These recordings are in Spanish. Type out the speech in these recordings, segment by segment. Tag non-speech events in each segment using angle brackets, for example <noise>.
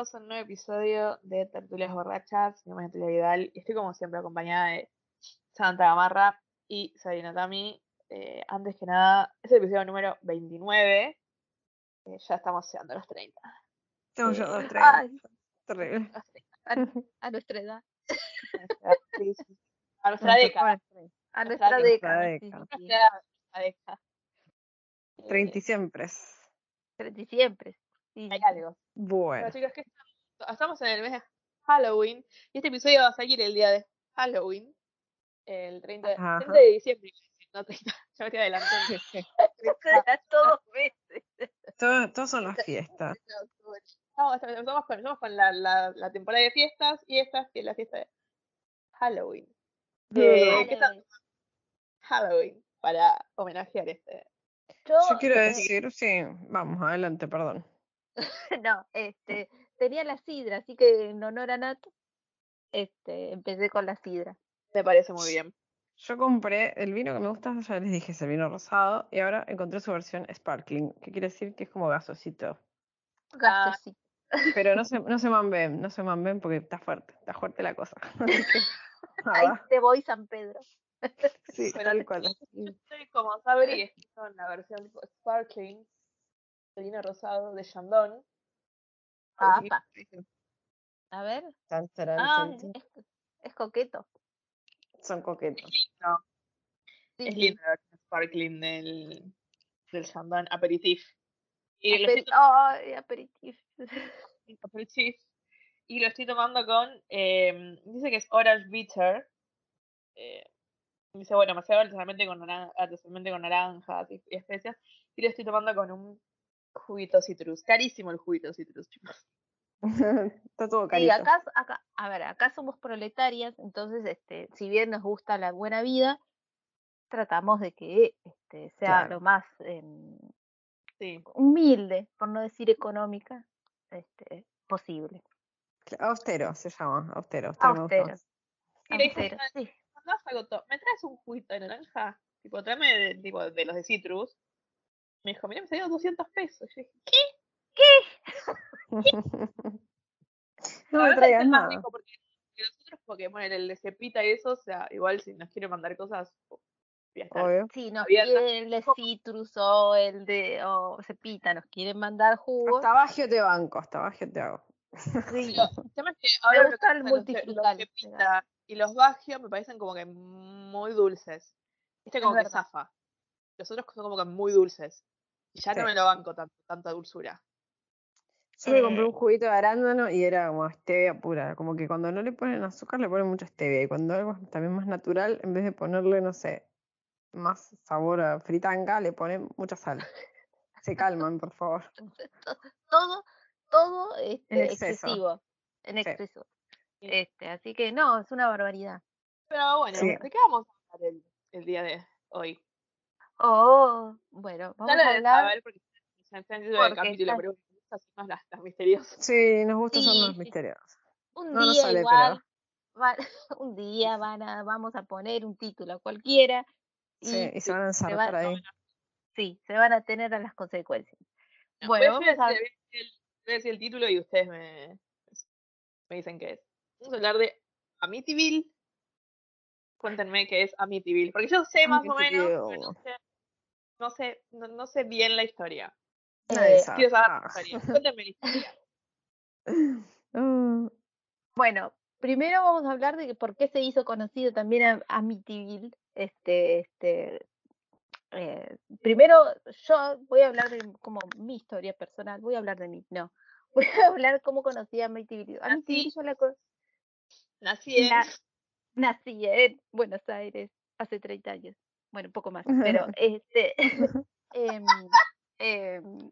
Bienvenidos a un nuevo episodio de Tertulias Borrachas. Mi nombre es Natalia Vidal y estoy como siempre acompañada de Santa Gamarra y Sabrina Tami. Eh, antes que nada, es el episodio número 29. Eh, ya estamos llegando a los 30. Estamos Eh, ya dos, tres. Ay, Terrible. Los 30, <laughs> a, a nuestra edad. A nuestra década. A Nuestra nuestra década. década. sí, década. sí, sí. Nuestra nuestra década. Eh, Treinta y siempre. Y Hay algo. Bueno. Bueno, chicos, ¿qué estamos? Estamos en el mes de Halloween y este episodio va a salir el día de Halloween, el 30 de, Ajá. 30 de diciembre. No, 30, <laughs> ya me estoy adelantando. <laughs> Todos meses. Todo, todos son las fiestas. Estamos, estamos con, estamos con la, la, la temporada de fiestas y esta es la fiesta de Halloween. Eh, ¿Qué tal? Halloween para homenajear este. Yo, Yo quiero decir, sí, vamos, adelante, perdón. <laughs> No, este, tenía la sidra, así que en honor a Nat, este, empecé con la sidra. Me parece muy bien. Yo compré el vino que me gusta, ya les dije, es el vino rosado, y ahora encontré su versión sparkling, que quiere decir que es como gasosito. Ah. Gasosito. Pero no <laughs> se, no se mamben, no se mamben porque está fuerte, está fuerte la cosa. <laughs> Que, Ahí te voy, San Pedro. sí, tal cual. Yo estoy como Sabri, con la versión Sparkling de vino rosado de Chandon. Ah. A ver. Tan, Ah, tan, es, es coqueto. Son coquetos. Sí, Es sí. lindo versión Sparkling del, del Chandon Aperitif. Y estoy, aperitif. aperitif. y lo estoy tomando con, eh, dice que es Orange Bitter. Eh, dice, bueno, me hace artesanalmente con, naranja, artesanalmente con naranjas y, y especias. Y lo estoy tomando con un juguito citrus. Carísimo el juguito citrus, chicos. <laughs> Está todo Sí, carito. acá, acá, a ver, acá somos proletarias, entonces, este, si bien nos gusta la buena vida, tratamos de que este, sea Claro. lo más em, Sí. humilde, por no decir económica, este, posible. Austero se llama, austero. austero Austero. sí. "Cuando vas a Goto, ¿me traes un juguito de naranja? Tipo, tráeme de, tipo, de los de citrus. Me dijo, mira, me salió 200 pesos. Yo dije, ¿qué? <laughs> no La me verdad es traigas que es más nada. rico porque que los otros, porque bueno, el de cepita y eso, o sea, igual si nos quiere mandar cosas, voy a estar. Obvio. Si nos quieren el de citrus o el de o cepita, nos quieren mandar jugos, Hasta Bagio te banco, hasta Bagio te hago. sí, Pero el tema es que ahora lo que gusta el los los multifrutal, cepita y los bagio me parecen como que muy dulces. Este Es como que verdad. zafa. Los otros son como que muy dulces. Y ya Sí. no me lo banco tanto, tanta dulzura. Yo me compré Eh. un juguito de arándano y era como stevia pura. Como que cuando no le ponen azúcar le ponen mucha stevia. Y cuando algo es también más natural, en vez de ponerle, no sé, más sabor a fritanga, le ponen mucha sal. Se calman, por favor. <laughs> todo, todo este, excesivo, en exceso. Sí. Este, así que no, es una barbaridad. Pero bueno, Sí. ¿de qué vamos a hablar el, el día de hoy? Oh, bueno, vamos a saber porque ya está en el capítulo, pero gusta hacernos las, las misteriosas. Sí, nos gusta Sí, ser más sí. misteriosos. Un No nos día sale, igual, va- <laughs> un día <laughs> van a, vamos a poner un título cualquiera y Sí, y se van a se ensartar ahí. sí, se van a tener a las consecuencias. No, Bueno, voy a vamos a decir- a el- a título y ustedes me, me dicen qué es. Vamos a hablar de Amityville. Cuéntenme qué es Amityville, porque yo sé más o menos, pero no Amityville. sé, no sé, no, no sé bien la historia. Eh. Quiero saber Ah. <laughs> la historia. Cuéntenme la historia. Ah, Bueno, primero vamos a hablar de que por qué se hizo conocido también a Amityville. Este, este, eh, primero yo voy a hablar de como mi historia personal, voy a hablar de mí, no. <laughs> Voy a hablar cómo conocí a Amityville. Amityville yo la en. Nací en Buenos Aires hace 30 años. Bueno, un poco más, pero <laughs> este <laughs> em,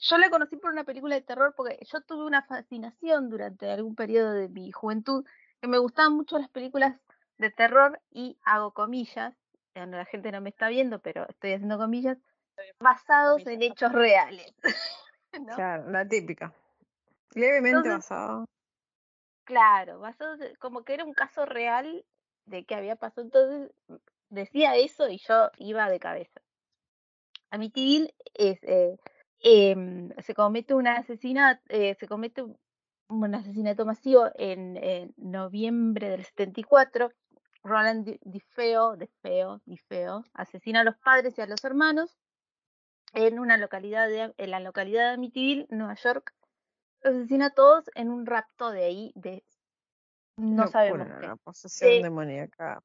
yo la conocí por una película de terror porque yo tuve una fascinación durante algún periodo de mi juventud que me gustaban mucho las películas de terror y hago comillas, eh, no, la gente no me está viendo, pero estoy haciendo comillas, basados en hechos reales. <laughs> ¿no? Claro, la típica. Levemente Entonces- basado. Claro, basados en- como que era un caso real de que había pasado. Entonces decía eso y yo iba de cabeza. Amityville es, eh, em, se comete un asesinato, se comete un asesinato masivo en, en noviembre del 74. Roland Di- DiFeo, DiFeo, DiFeo, asesina a los padres y a los hermanos en una localidad de, en la localidad de Amityville, Nueva York. Los asesina a todos en un rapto de ahí, de no Locura, sabemos qué, La posesión de- demoníaca.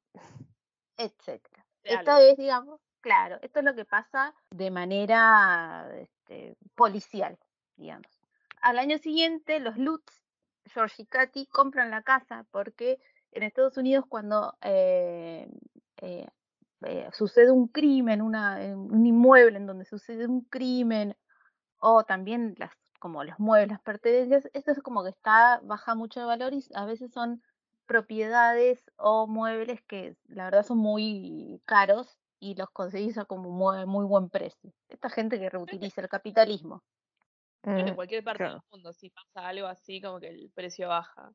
Etcétera. Algo. vez, digamos, claro, esto es lo que pasa de manera este, policial, digamos. Al año siguiente, los Lutz, George y Katy, compran la casa porque en Estados Unidos cuando eh, eh, eh, sucede un crimen, una, en un inmueble en donde sucede un crimen, o también las como los muebles, las pertenencias, esto es como que está, baja mucho de valor y a veces son propiedades o muebles que la verdad son muy caros y los conseguís a como muy, muy buen precio. Esta gente que reutiliza el capitalismo. En Mm, cualquier parte claro. del mundo, si pasa algo así, como que el precio baja.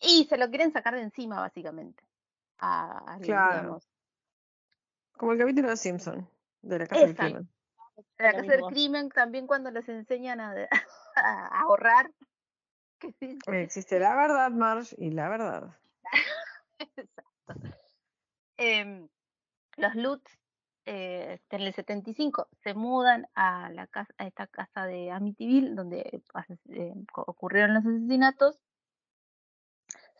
Y se lo quieren sacar de encima, básicamente. A, al, Claro. digamos, Como el capítulo de Simpson, de la casa del crimen. la casa del crimen también cuando les enseñan a, <laughs> a ahorrar. Sí, Existe la verdad, Marge, y la verdad. <laughs> Exacto. Em, los Lutz eh, en el 75 se mudan a la casa, a esta casa de Amityville donde eh, ocurrieron los asesinatos,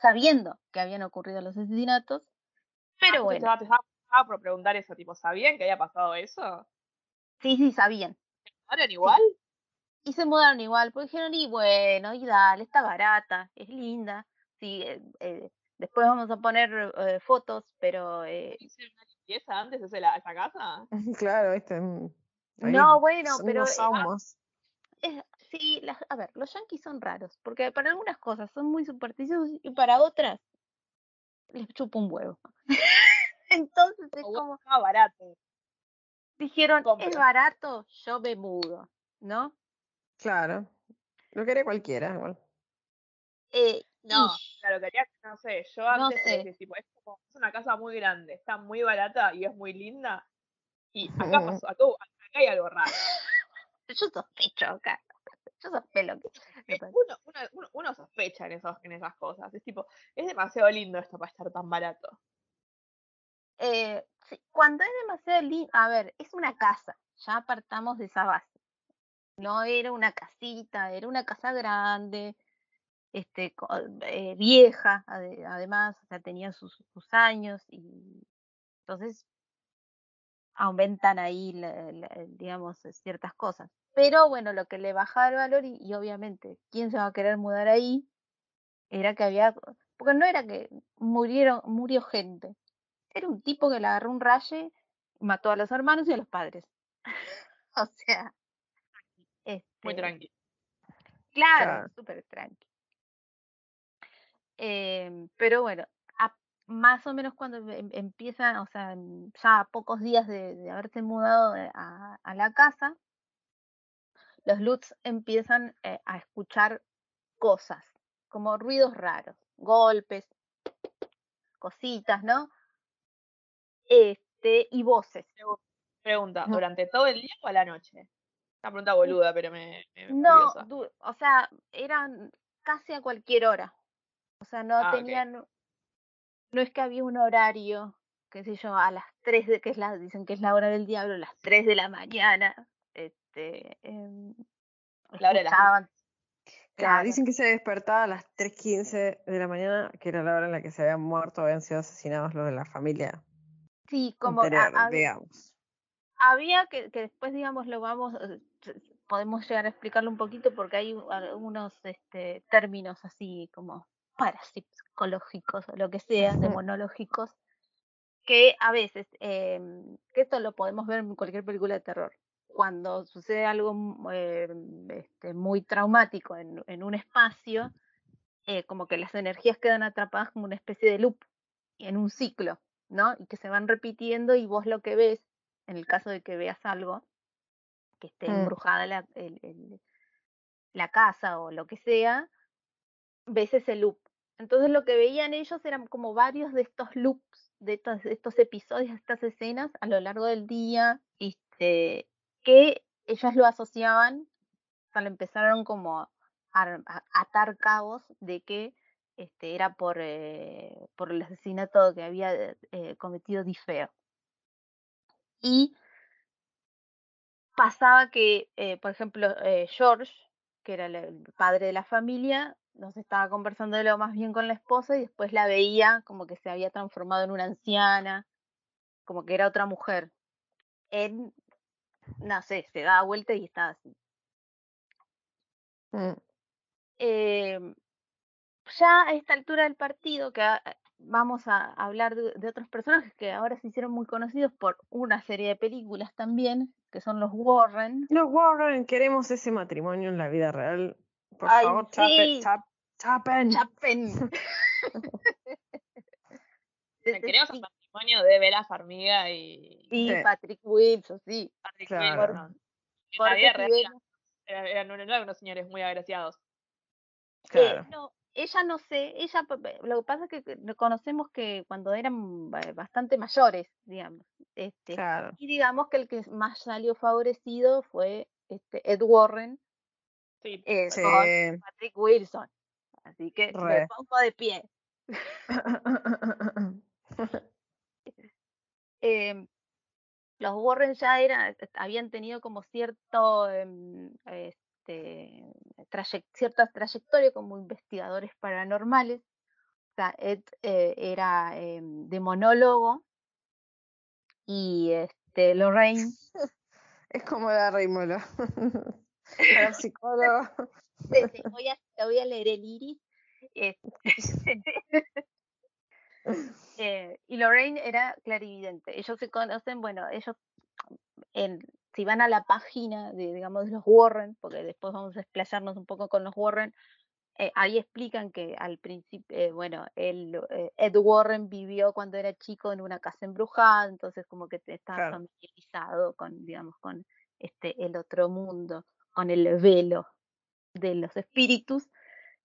sabiendo que habían ocurrido los asesinatos, pero Ah, bueno, Te estaba, por preguntar eso, tipo, ¿sabían que había pasado eso? sí, sí, sabían. ¿Ahora igual? Y se mudaron igual, porque dijeron, y bueno, y dale, está barata, es linda. Sí, eh, eh, después vamos a poner eh, fotos, pero eh, ¿Hicieron una limpieza antes de ese- la- esa casa? <laughs> Claro, viste. ahí no, bueno, son pero unos ahumos. es- sí, las- a ver, los yanquis son raros, porque para algunas cosas son muy supersticiosos y para otras les chupa un huevo. <laughs> Entonces es como, estaba barato. dijeron, es barato, yo me mudo, ¿no? Claro. Lo quería cualquiera, igual. Eh, No, claro, quería, no sé, yo No antes sé. pensé, tipo, es como, es una casa muy grande, está muy barata y es muy linda. Y acá <laughs> pasó, acá, acá hay algo raro. <laughs> yo sospecho acá, yo sospecho que... <laughs> Uno, uno, uno, sospecha en, esos, en esas cosas. Es tipo, es demasiado lindo esto para estar tan barato. Eh, cuando es demasiado lindo, a ver, es una casa, ya apartamos de esa base. No era una casita, era una casa grande, este, eh, vieja, ade- además, o sea, tenía sus, años y entonces aumentan ahí, la- digamos, eh, ciertas cosas. Pero bueno, lo que le bajaba el valor y, y obviamente, ¿quién se va a querer mudar ahí? Era que había, porque no era que murieron, murió gente, era un tipo que le agarró un raye mató a los hermanos y a los padres. <laughs> o sea, Muy tranquilo. Claro, Claro. súper tranqui. Em, pero bueno, a- más o menos cuando em- empiezan, o sea, ya a pocos días de, de haberse mudado de- a, a la casa, los Lutz empiezan eh, a escuchar cosas, como ruidos raros, golpes, cositas, ¿no? Este, y voces. Pregunta. ¿durante todo el día o a la noche? Una pregunta boluda, pero me, me No, du- o sea, eran casi a cualquier hora. O sea, no Ah, tenían, no es que había un horario, qué sé yo, a las 3 de, que es la, dicen que es la hora del diablo, a las 3 de la mañana, este, em, La hora de escuchaban, Claro, dicen que se despertaba a las 3.15 de la mañana, que era la hora en la que se habían muerto, habían sido asesinados los de la familia sí, como a- digamos. Había que, que después, digamos, lo vamos, eh, podemos llegar a explicarlo un poquito porque hay algunos este, términos así como parapsicológicos o lo que sea, demonológicos, que a veces, em, que esto lo podemos ver en cualquier película de terror, cuando sucede algo mu- eh, este, muy traumático en, en un espacio, eh, como que las energías quedan atrapadas como una especie de loop en un ciclo, ¿no? Y que se van repitiendo y vos lo que ves, en el caso de que veas algo, que esté Mm. embrujada la, el- el- la casa o lo que sea, ves ese loop. Entonces lo que veían ellos eran como varios de estos loops, de estos, de estos episodios, de estas escenas a lo largo del día, este, que ellos lo asociaban, o sea, lo empezaron como a, a atar cabos de que este, era por, eh, por el asesinato que había eh, cometido Difeo. Y pasaba que, eh, por ejemplo, eh, George, que era el- padre de la familia, nos estaba conversando de lo más bien con la esposa y después la veía como que se había transformado en una anciana, como que era otra mujer. Él, no sé, se daba vuelta y estaba así. Mm. Em, ya a esta altura del partido, que vamos a hablar de, de otros personajes que ahora se hicieron muy conocidos por una serie de películas también, que son los Warren. Los Warren, queremos ese matrimonio en la vida real. Por Ay, favor, sí. chap- chapen. Chapen. <laughs> Queremos el matrimonio de Bella Farmiga y Sí, Sí. Patrick Wilson, sí. Patrick Claro. Wilson. En la vida real eran, eran unos- eran unos señores muy agraciados. Eh, Claro. no, ella no sé, ella lo que pasa es que conocemos que cuando eran ba- bastante mayores, digamos, este, Claro. y digamos que el que más salió favorecido fue este Ed Warren Sí, eh, Sí. con Patrick Wilson. Así que me pongo de pie. <laughs> Em, los Warren ya eran, habían tenido como cierto, em, este, traye- cierta trayectoria como investigadores paranormales. O sea, Ed eh, era em, demonólogo y este, Lorraine <laughs> Es como la Reimola. <laughs> Era psicólogo. <laughs> te voy a, te voy a leer el iris. este, eh, y Lorraine era clarividente. Ellos se conocen, bueno, ellos en, si van a la página de, digamos, de los Warren, porque después vamos a explayarnos un poco con los Warren, eh, ahí explican que al principio, eh, bueno, él, eh, Ed Warren vivió cuando era chico en una casa embrujada, entonces como que estaba Claro. familiarizado con, digamos, con este, el otro mundo, con el velo de los espíritus.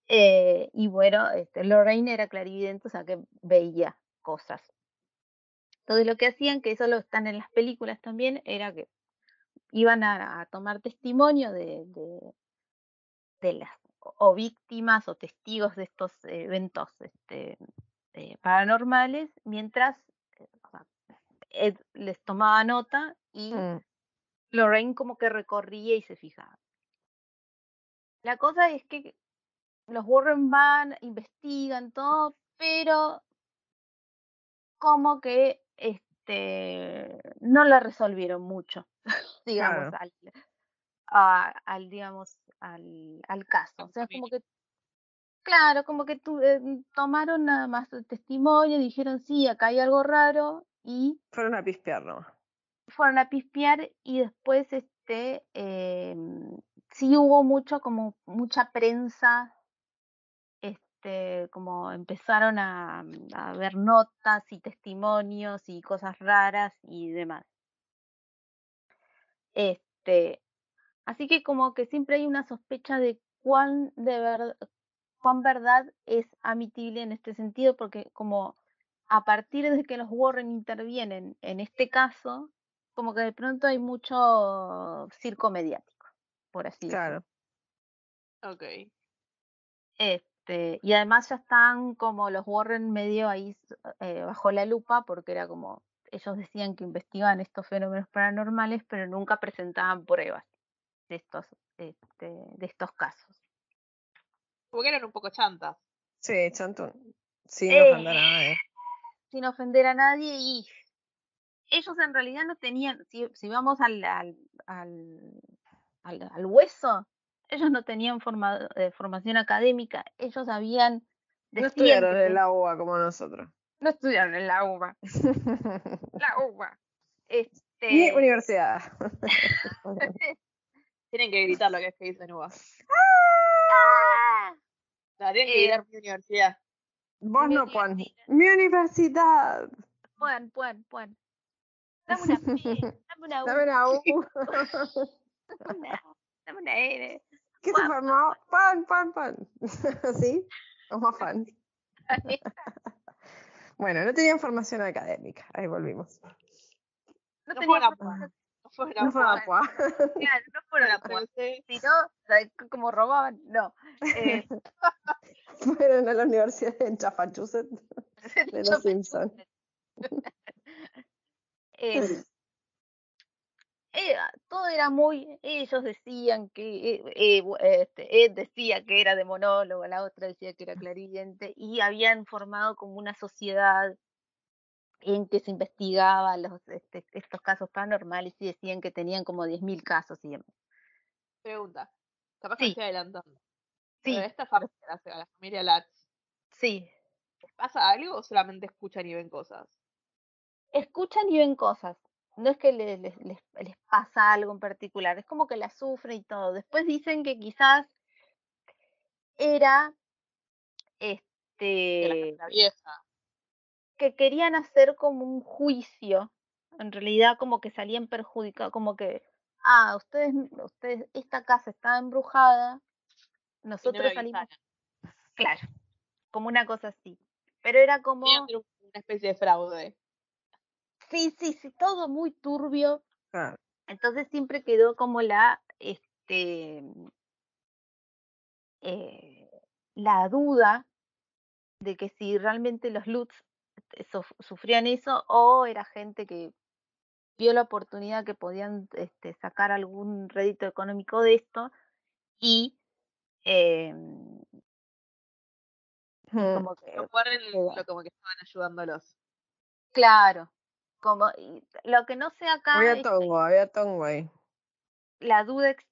eh, y bueno, este, Lorraine era clarividente, o sea que veía cosas. Entonces lo que hacían, que eso lo están en las películas también, era que iban a, a tomar testimonio de, de, de las o- víctimas o testigos de estos eventos este, eh, paranormales, mientras eh, o sea, Ed les tomaba nota y Mm, Lorraine como que recorría y se fijaba. La cosa es que los Warren van, investigan todo, pero como que este no la resolvieron mucho, <laughs> digamos, Claro. al, a- al, digamos, al, al caso. O sea, como que, claro, como que tu- eh, tomaron nada más el testimonio, dijeron, sí, acá hay algo raro, y Fueron a pispear nomás. fueron a pispear y después este em, sí hubo mucho como mucha prensa este como empezaron a, a ver notas y testimonios y cosas raras y demás este así que como que siempre hay una sospecha de cuán de verdad cuán verdad es Amityville en este sentido porque como a partir de que los Warren intervienen en este caso como que de pronto hay mucho circo mediático, por así Claro. decirlo. ok. Este, y además ya están como los Warren medio ahí eh, bajo la lupa, porque era como, ellos decían que investigaban estos fenómenos paranormales, pero nunca presentaban pruebas de estos, este, de estos casos. Porque eran un poco chantas. Sí, Chantón. Sin Eh. ofender a nadie. sin ofender a nadie y ellos en realidad no tenían, si, si vamos al, al, al, al- al hueso, ellos no tenían forma- eh, formación académica, ellos habían, No estudiaron en la UBA como nosotros. no estudiaron en la UBA, la <laughs> UBA. Este, Mi universidad. <laughs> <laughs> Tienen que gritar lo que es que dice Nuba. ¡ah! No, tienen que Eh, gritar mi universidad. Vos Mi no, Juan. universidad. Mi universidad. Puan, puan, puan. Dame una P, dame una U, Dame una U. dame una, dame una N. ¿Qué se formó? Pan, pan, pan. <laughs> ¿Sí? Somos fan. <laughs> Bueno, no tenían formación académica. Ahí volvimos. No No tenía fueron a formación, No fue una No fue a forma. Pua. claro, no fueron a Puan. Sí. Si no, ¿sabes c- cómo robaban? No. Eh, <laughs> Fueron a la universidad en Massachusetts de los Simpsons. Eh, era- todo era muy, ellos decían que, eh, eh, este, Ed decía que era de monólogo, la otra decía que era clarividente, y habían formado como una sociedad en que se investigaba los, este, estos casos paranormales y decían que tenían como 10.000 casos y demás. Pregunta. Capaz que Sí. estoy adelantando. Sí, Pero esta familia, la, familia Latz, sí, ¿les pasa algo o solamente escuchan y ven cosas? escuchan y ven cosas. No es que le- les, les, les pasa algo en particular, es como que la sufren y todo. Después dicen que quizás era este la vieja. que querían hacer como un juicio, en realidad como que salían perjudicados, como que, ah, ustedes, ustedes, esta casa está embrujada, Y no nosotros salimos, claro, como una cosa así. Pero era como, una especie de fraude. Sí, sí, sí, todo muy turbio. Entonces siempre quedó como la, este, eh, la duda de que si realmente los Lutz eh, suf- sufrían eso o era gente que vio la oportunidad que podían este, sacar algún rédito económico de esto y Mm, como que, como que estaban ayudándolos. claro, como lo que no sé acá Había tongo, había tongo ahí. la duda ex-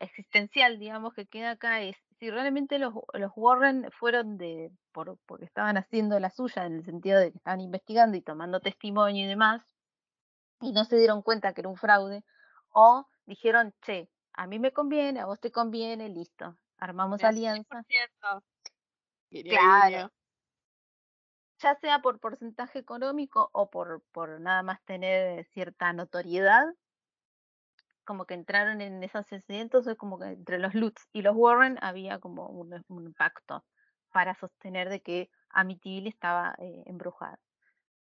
existencial, digamos, que queda acá es si realmente los, los Warren fueron de, por, porque estaban haciendo la suya, en el sentido de que estaban investigando y tomando testimonio y demás, y no se dieron cuenta que era un fraude, o dijeron, che, a mí me conviene, a vos te conviene, listo, armamos alianza, 10%. Guiño, Claro. Ya sea por porcentaje económico o por, por nada más tener cierta notoriedad, como que entraron en esa sociedad, entonces como que entre los Lutz y los Warren había como un, un pacto para sostener de que Amityville estaba eh, embrujada.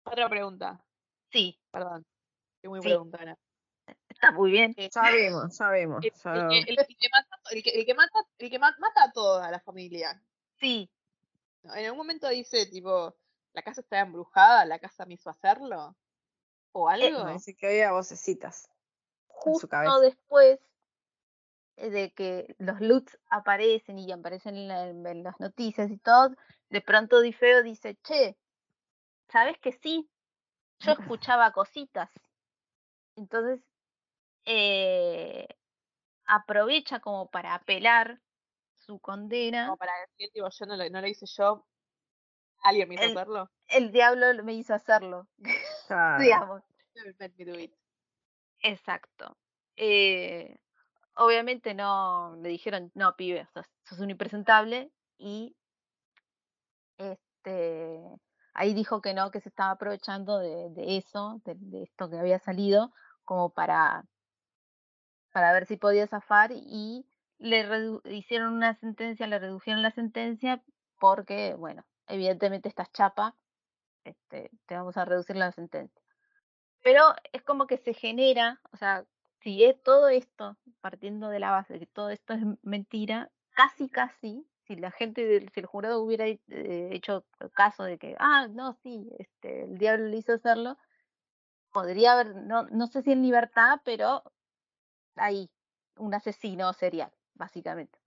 Otra pregunta. Sí, Perdón. Estoy muy Sí. preguntona. está muy bien. Eh, el, el el- el que mata, el que, el que mata, el que ma- mata a toda la familia. Sí. En algún momento dice, tipo, la casa está embrujada, la casa me hizo hacerlo. O algo. No, dice que oía vocecitas. en su cabeza. justo después eh, de que los Lutz aparecen y aparecen en, la- en las noticias y todo, de pronto Difeo dice, che, ¿sabes que sí? Yo <laughs> escuchaba cositas. Entonces, eh, aprovecha como para apelar su condena. Como para decir, tipo, yo no lo, no lo hice yo. Alguien me hizo El- hacerlo. El diablo me hizo hacerlo, <laughs> digamos. Exacto. Eh, obviamente no le dijeron, no, pibe, sos, sos un impresentable y este ahí dijo que no, que se estaba aprovechando de, de eso, de, de esto que había salido, como para, para ver si podía zafar y le redu- hicieron una sentencia, le redujeron la sentencia porque, bueno, evidentemente estás chapa, este, te vamos a reducir la sentencia. Pero es como que se genera, o sea, si es todo esto, partiendo de la base de que todo esto es mentira, casi, casi, si la gente, si el jurado hubiera eh, hecho caso de que, ah, no, sí, este, el diablo le hizo hacerlo, podría haber, no, no sé si en libertad, pero ahí, un asesino serial, básicamente,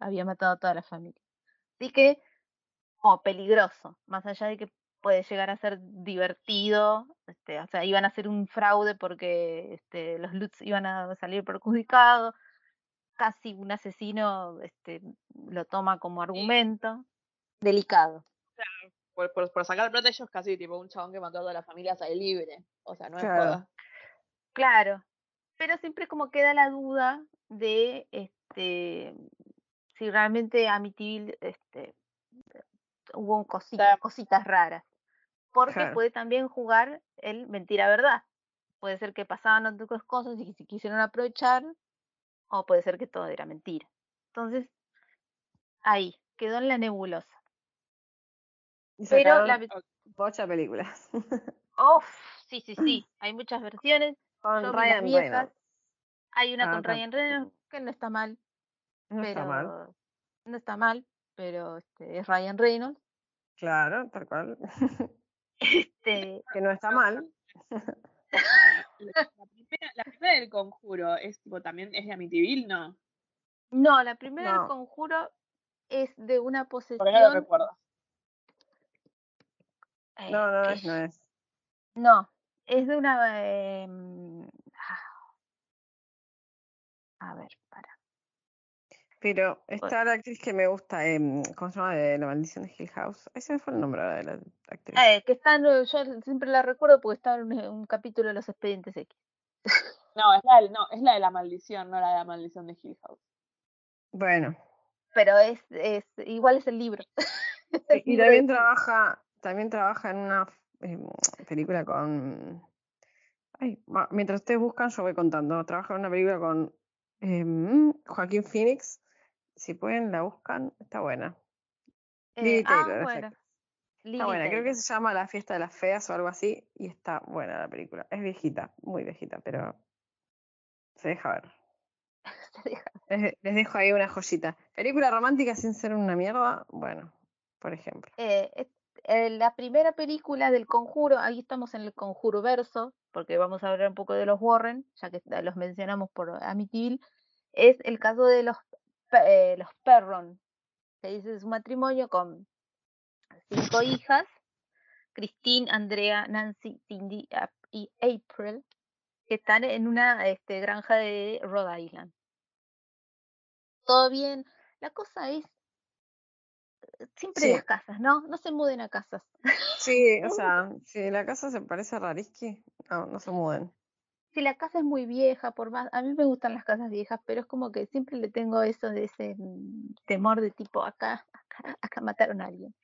había matado a toda la familia. Así que, como peligroso, más allá de que puede llegar a ser divertido, este, o sea, iban a hacer un fraude porque este, los Lutz iban a salir perjudicados, casi un asesino este, lo toma como argumento, delicado. Por, por, por sacar plata ellos casi tipo un chabón que mató a toda la familia sale libre. O sea, no es Claro. joda. Claro, pero siempre como queda la duda de este si realmente Amityville este, hubo cositas, cositas raras. Porque Claro. puede también jugar el mentira-verdad. Puede ser que pasaban otras cosas y que se quisieron aprovechar, o puede ser que todo era mentira. Entonces, ahí, quedó en la nebulosa. Y Pero la... bocha películas. <laughs> Uf, sí, sí, sí, hay muchas versiones. Con Yo Ryan. Reynolds. Hay una Ah, con Ryan Reynolds que no está mal, No pero está mal. no está mal, pero este, es Ryan Reynolds. Claro, tal cual. <laughs> Este, que no está mal. <laughs> La, la primera, la primera del conjuro es tipo también es de Amityville, ¿no? no, la primera del No. conjuro es de una Porque no lo posesión. recuerdo. eh, No, no es, no es. No, es de una. em, ah. a ver, para. Pero está la actriz que me gusta, em, ¿cómo se llama? De La maldición de Hill House. Ese fue el nombre ahora de la actriz. Eh, que está, en- yo siempre la recuerdo porque está en un, un capítulo de los Expedientes X. <laughs> No, es la, del- no, es la de la maldición, no la de la maldición de Hill House. Bueno, Pero es, es igual es el libro. <laughs> El y libro también de- trabaja, también trabaja en una em, película con. Ay, mientras ustedes buscan, yo voy contando. Trabaja en una película con em, Joaquín Phoenix. Si pueden, la buscan, está buena. eh, Lily ah, bueno. Lily Está buena, creo que se llama La fiesta de las feas o algo así, y está buena la película. Es viejita, muy viejita, pero se deja ver. <laughs> Se deja. Les, les dejo ahí una joyita. Película romántica sin ser una mierda, bueno, por ejemplo. Eh, eh, la primera película del Conjuro, ahí estamos en el Conjuro verso, porque vamos a hablar un poco de los Warren, ya que los mencionamos por Amityville, es el caso de los, eh, los Perron, que dice es un matrimonio con cinco hijas, Christine, Andrea, Nancy, Cindy y April, que están en una este, granja de Rhode Island. Todo bien, la cosa es eh, siempre Sí. las casas, ¿no? No se muden a casas. Sí, o <laughs> sea, si la casa se parece a Rariski, no, no se muden. Si la casa es muy vieja, por más, a mí me gustan las casas viejas, pero es como que siempre le tengo eso de ese mm, temor de tipo acá, acá, acá mataron a alguien.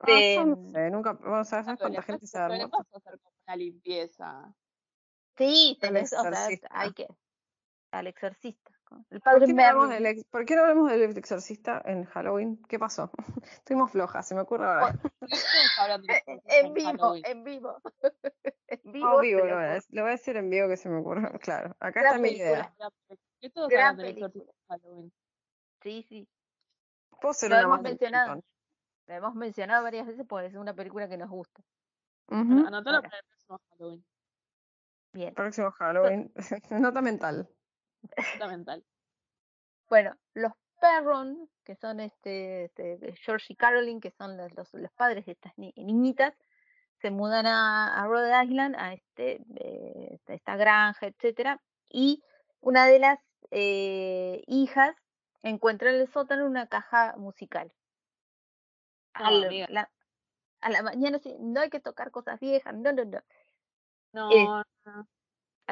Ah, Este, no sé, nunca, vamos a Ah, ver pero le cuánta gente pasa- se ha hacer como una limpieza. sí, tenés, o sea, hay que al exorcista, el ¿Por padre qué, no del ex- ¿Por qué no hablamos del exorcista en Halloween? ¿Qué pasó? <laughs> Estuvimos flojas, se me ocurre ahora. ¿Por Eh, En vivo, Halloween? en vivo. <laughs> En vivo. lo lo voy, a, juro. lo voy a decir en vivo que se me ocurre. <laughs> Claro, acá Gran está mi idea. ¿Por qué todos Gran del película. exorcista de Halloween? Sí, sí. Puedo ser Lo una hemos más mencionado. La hemos mencionado varias veces porque es una película que nos gusta. Ujú. Ano- Anotalo para el próximo Halloween. Bien. Próximo Halloween. Nota mental. Fundamental. Bueno, los Perron, que son este, este, George y Carolyn, que son los, los, los padres de estas ni- niñitas, se mudan a, a Rhode Island, a este, eh, esta- granja, etcétera, y una de las eh, hijas encuentra en el sótano una caja musical. La- a la mañana sí, no hay que tocar cosas viejas, no, no, no. No.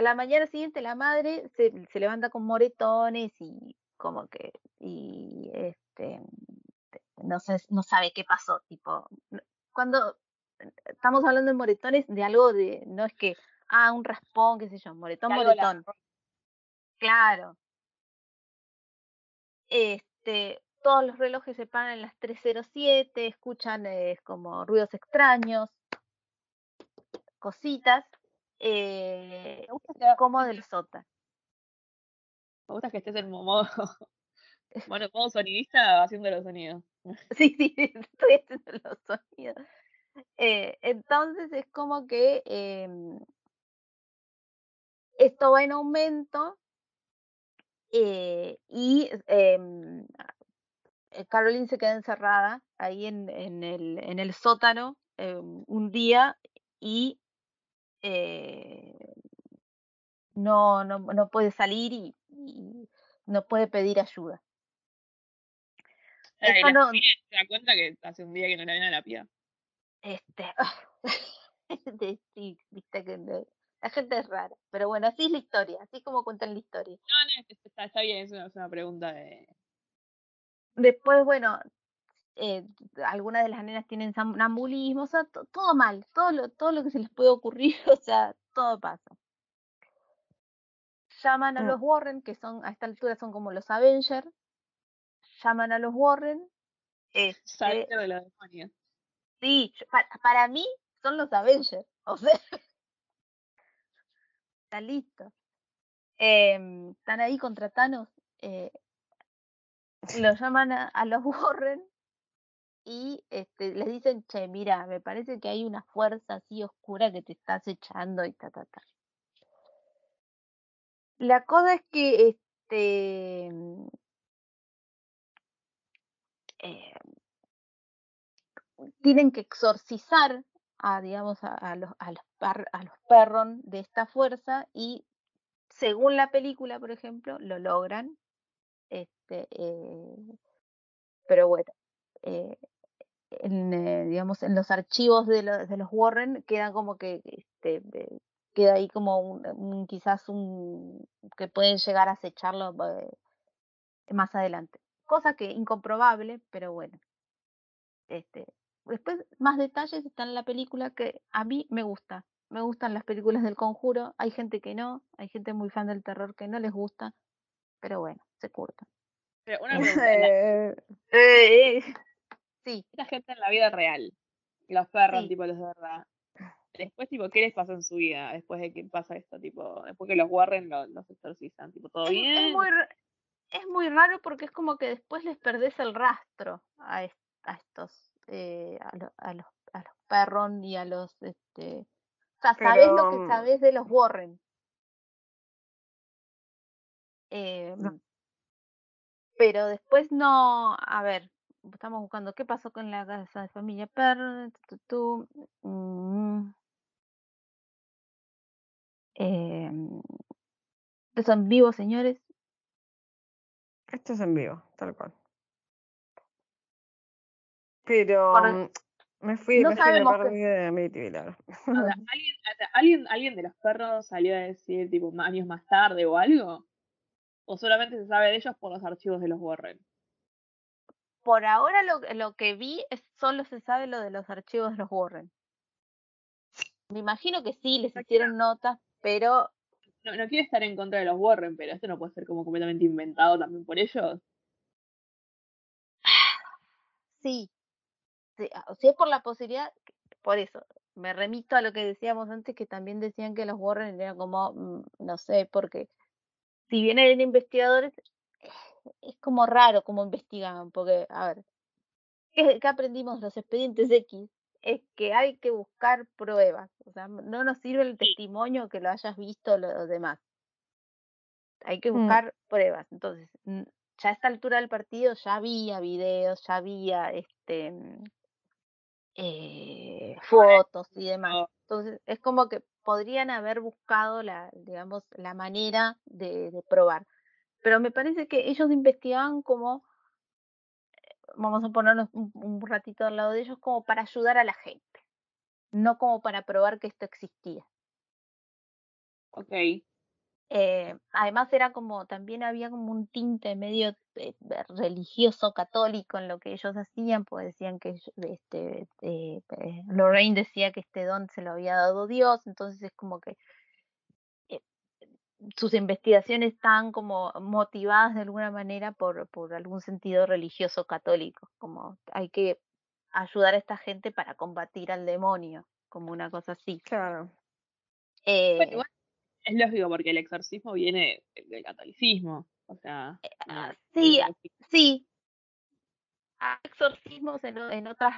A la mañana siguiente la madre se, se levanta con moretones y como que y este no sé, no sabe qué pasó, tipo cuando estamos hablando de moretones de algo de no es que ah un raspón, qué sé yo, moretón, la moretón. Claro. Este, todos los relojes se paran en las 307, escuchan eh, como ruidos extraños, cositas, eh, Me gusta que- como del sótano. Me gusta que estés en modo, <laughs> <laughs> bueno, modo sonidista haciendo los sonidos. <laughs> Sí, sí, estoy haciendo los sonidos. Eh, entonces es como que em, esto va en aumento eh, y em, eh, Caroline se queda encerrada ahí en, en el, en el sótano em, un día y eh, no, no, no puede salir y, y no puede pedir ayuda. Ah, y Esto no- familia se da cuenta que hace un día que no la ven a la pía. Este, <laughs> sí, viste que La gente es rara. Pero bueno, así es la historia, así es como cuentan la historia. No, no, es- está, está bien, es una, es una pregunta de. Después, bueno, eh, algunas de las nenas tienen sonambulismo, o sea, to- todo mal, todo lo, todo lo que se les puede ocurrir, <laughs> o sea, todo pasa. Llaman a Mm. los Warren, que son, a esta altura son como los Avengers, llaman a los Warren, este, de los demonios. sí, yo- pa- para, mí son los Avengers, <laughs> o sea, está listo. Em, están ahí contra Thanos, eh, los llaman a, a los Warren y este, les dicen, che, mira, me parece que hay una fuerza así oscura que te estás echando y ta, ta, ta. La cosa es que este mm, eh, tienen que exorcizar a, digamos, a, los, a los, par- a los perron de esta fuerza y según la película, por ejemplo, lo logran. Este, eh, pero bueno, eh, en, eh, digamos, en los archivos de, los de los Warren queda como que este, eh, queda ahí como un, un- quizás un que pueden llegar a acecharlo eh, más adelante. Cosa que incomprobable, pero bueno. Este, después más detalles están en la película que a mí me gusta. Me gustan las películas del Conjuro. Hay gente que no, hay gente muy fan del terror que no les gusta, pero bueno, se curta. Pero una pregunta, sí, esta gente en la vida real, los perros, Sí. tipo los de verdad. Después, tipo, ¿qué les pasó en su vida después de que pasa esto? Tipo, después que los Warren lo- los exorcizan, tipo, ¿todo es, es bien? muy, ra- es muy raro porque es como que después les perdés el rastro a, es- a estos, eh, a, lo- a los, a los Perron y a los, este, o sea, sabés lo que sabés de los Warren. No. Em, pero después no, a ver, estamos buscando qué pasó con la casa de familia Perron, tu, tu, tu, mm, em, ¿Esto en vivo, señores? esto es en vivo, tal cual. Pero Por- mm, me fui, no me fui, me de Amityville ahora. O sea, <laughs> ¿alguien, alguien, ¿Alguien de los perros salió a decir, tipo, años más tarde o algo? ¿O solamente se sabe de ellos por los archivos de los Warren? Por ahora lo, lo que vi es solo se sabe lo de los archivos de los Warren. Me imagino que sí, les hicieron notas, pero No, no quiero estar en contra de los Warren, pero esto no puede ser como completamente inventado también por ellos. sí. sí, ah, Si es por la posibilidad, por eso, me remito a lo que decíamos antes, que también decían que los Warren eran como, mm, no sé, porque si bien eran investigadores, es como raro cómo investigaban, porque, a ver, ¿qué, qué aprendimos los expedientes X? Es que hay que buscar pruebas, o sea, no nos sirve el testimonio que lo hayas visto los demás. Hay que Mm. buscar pruebas. Entonces, ya a esta altura del partido ya había videos, ya había este mm, eh, fotos y demás. Entonces, es como que podrían haber buscado la, digamos, la manera de, de probar. Pero me parece que ellos investigaban como, vamos a ponernos un, un ratito al lado de ellos, como para ayudar a la gente, no como para probar que esto existía. Ok. Eh, además era como, también había como un tinte medio eh, religioso católico en lo que ellos hacían, pues decían que este, eh, eh, Lorraine decía que este don se lo había dado Dios, entonces es como que sus investigaciones están como motivadas de alguna manera por, por algún sentido religioso católico, como hay que ayudar a esta gente para combatir al demonio, como una cosa así. Claro. Eh, Bueno, igual es lógico porque el exorcismo viene del catolicismo. O sea, no- ah, no sí, ah. Sí, hay exorcismos en, en otras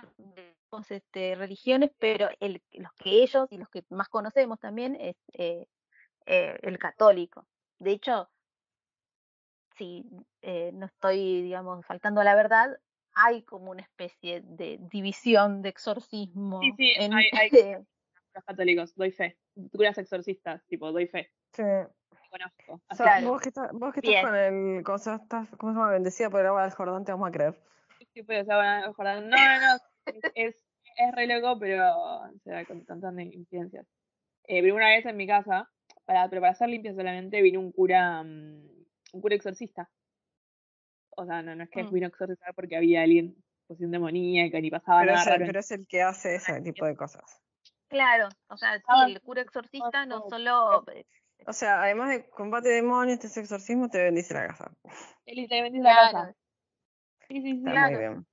este, religiones, pero el, los que ellos y los que más conocemos también es eh, eh, el católico. De hecho, si eh, no estoy, digamos, faltando a la verdad, hay como una especie de división de exorcismo Sí, sí, en, hay- hay- <laughs> eh, Los católicos, doy fe. Curas exorcistas, tipo, doy fe. Sí. Conozco. O sea, que- vos que, estás, vos que estás con el. ¿Cómo se llama? Bendecida por el agua del Jordán, te vamos a creer. Sí, pero, o sea, bueno, ojalá- no, no, no, es, es, re loco, pero o sea, con tantas incidencias. Eh, pero una vez en mi casa, para, pero para hacer limpia solamente, vino un cura, mm, un cura exorcista. O sea, no, no es que Mm. vino a exorcizar porque había alguien en posición demoníaca ni pasaba Pero nada es, el, raro. pero es el que hace ese tipo de cosas. Claro, o sea, sí, el cura exorcista no solo O sea, además de combate de demonios, este exorcismo te bendice la casa. Él literalmente es la casa. Sí, sí, sí. Está Claro. muy bien.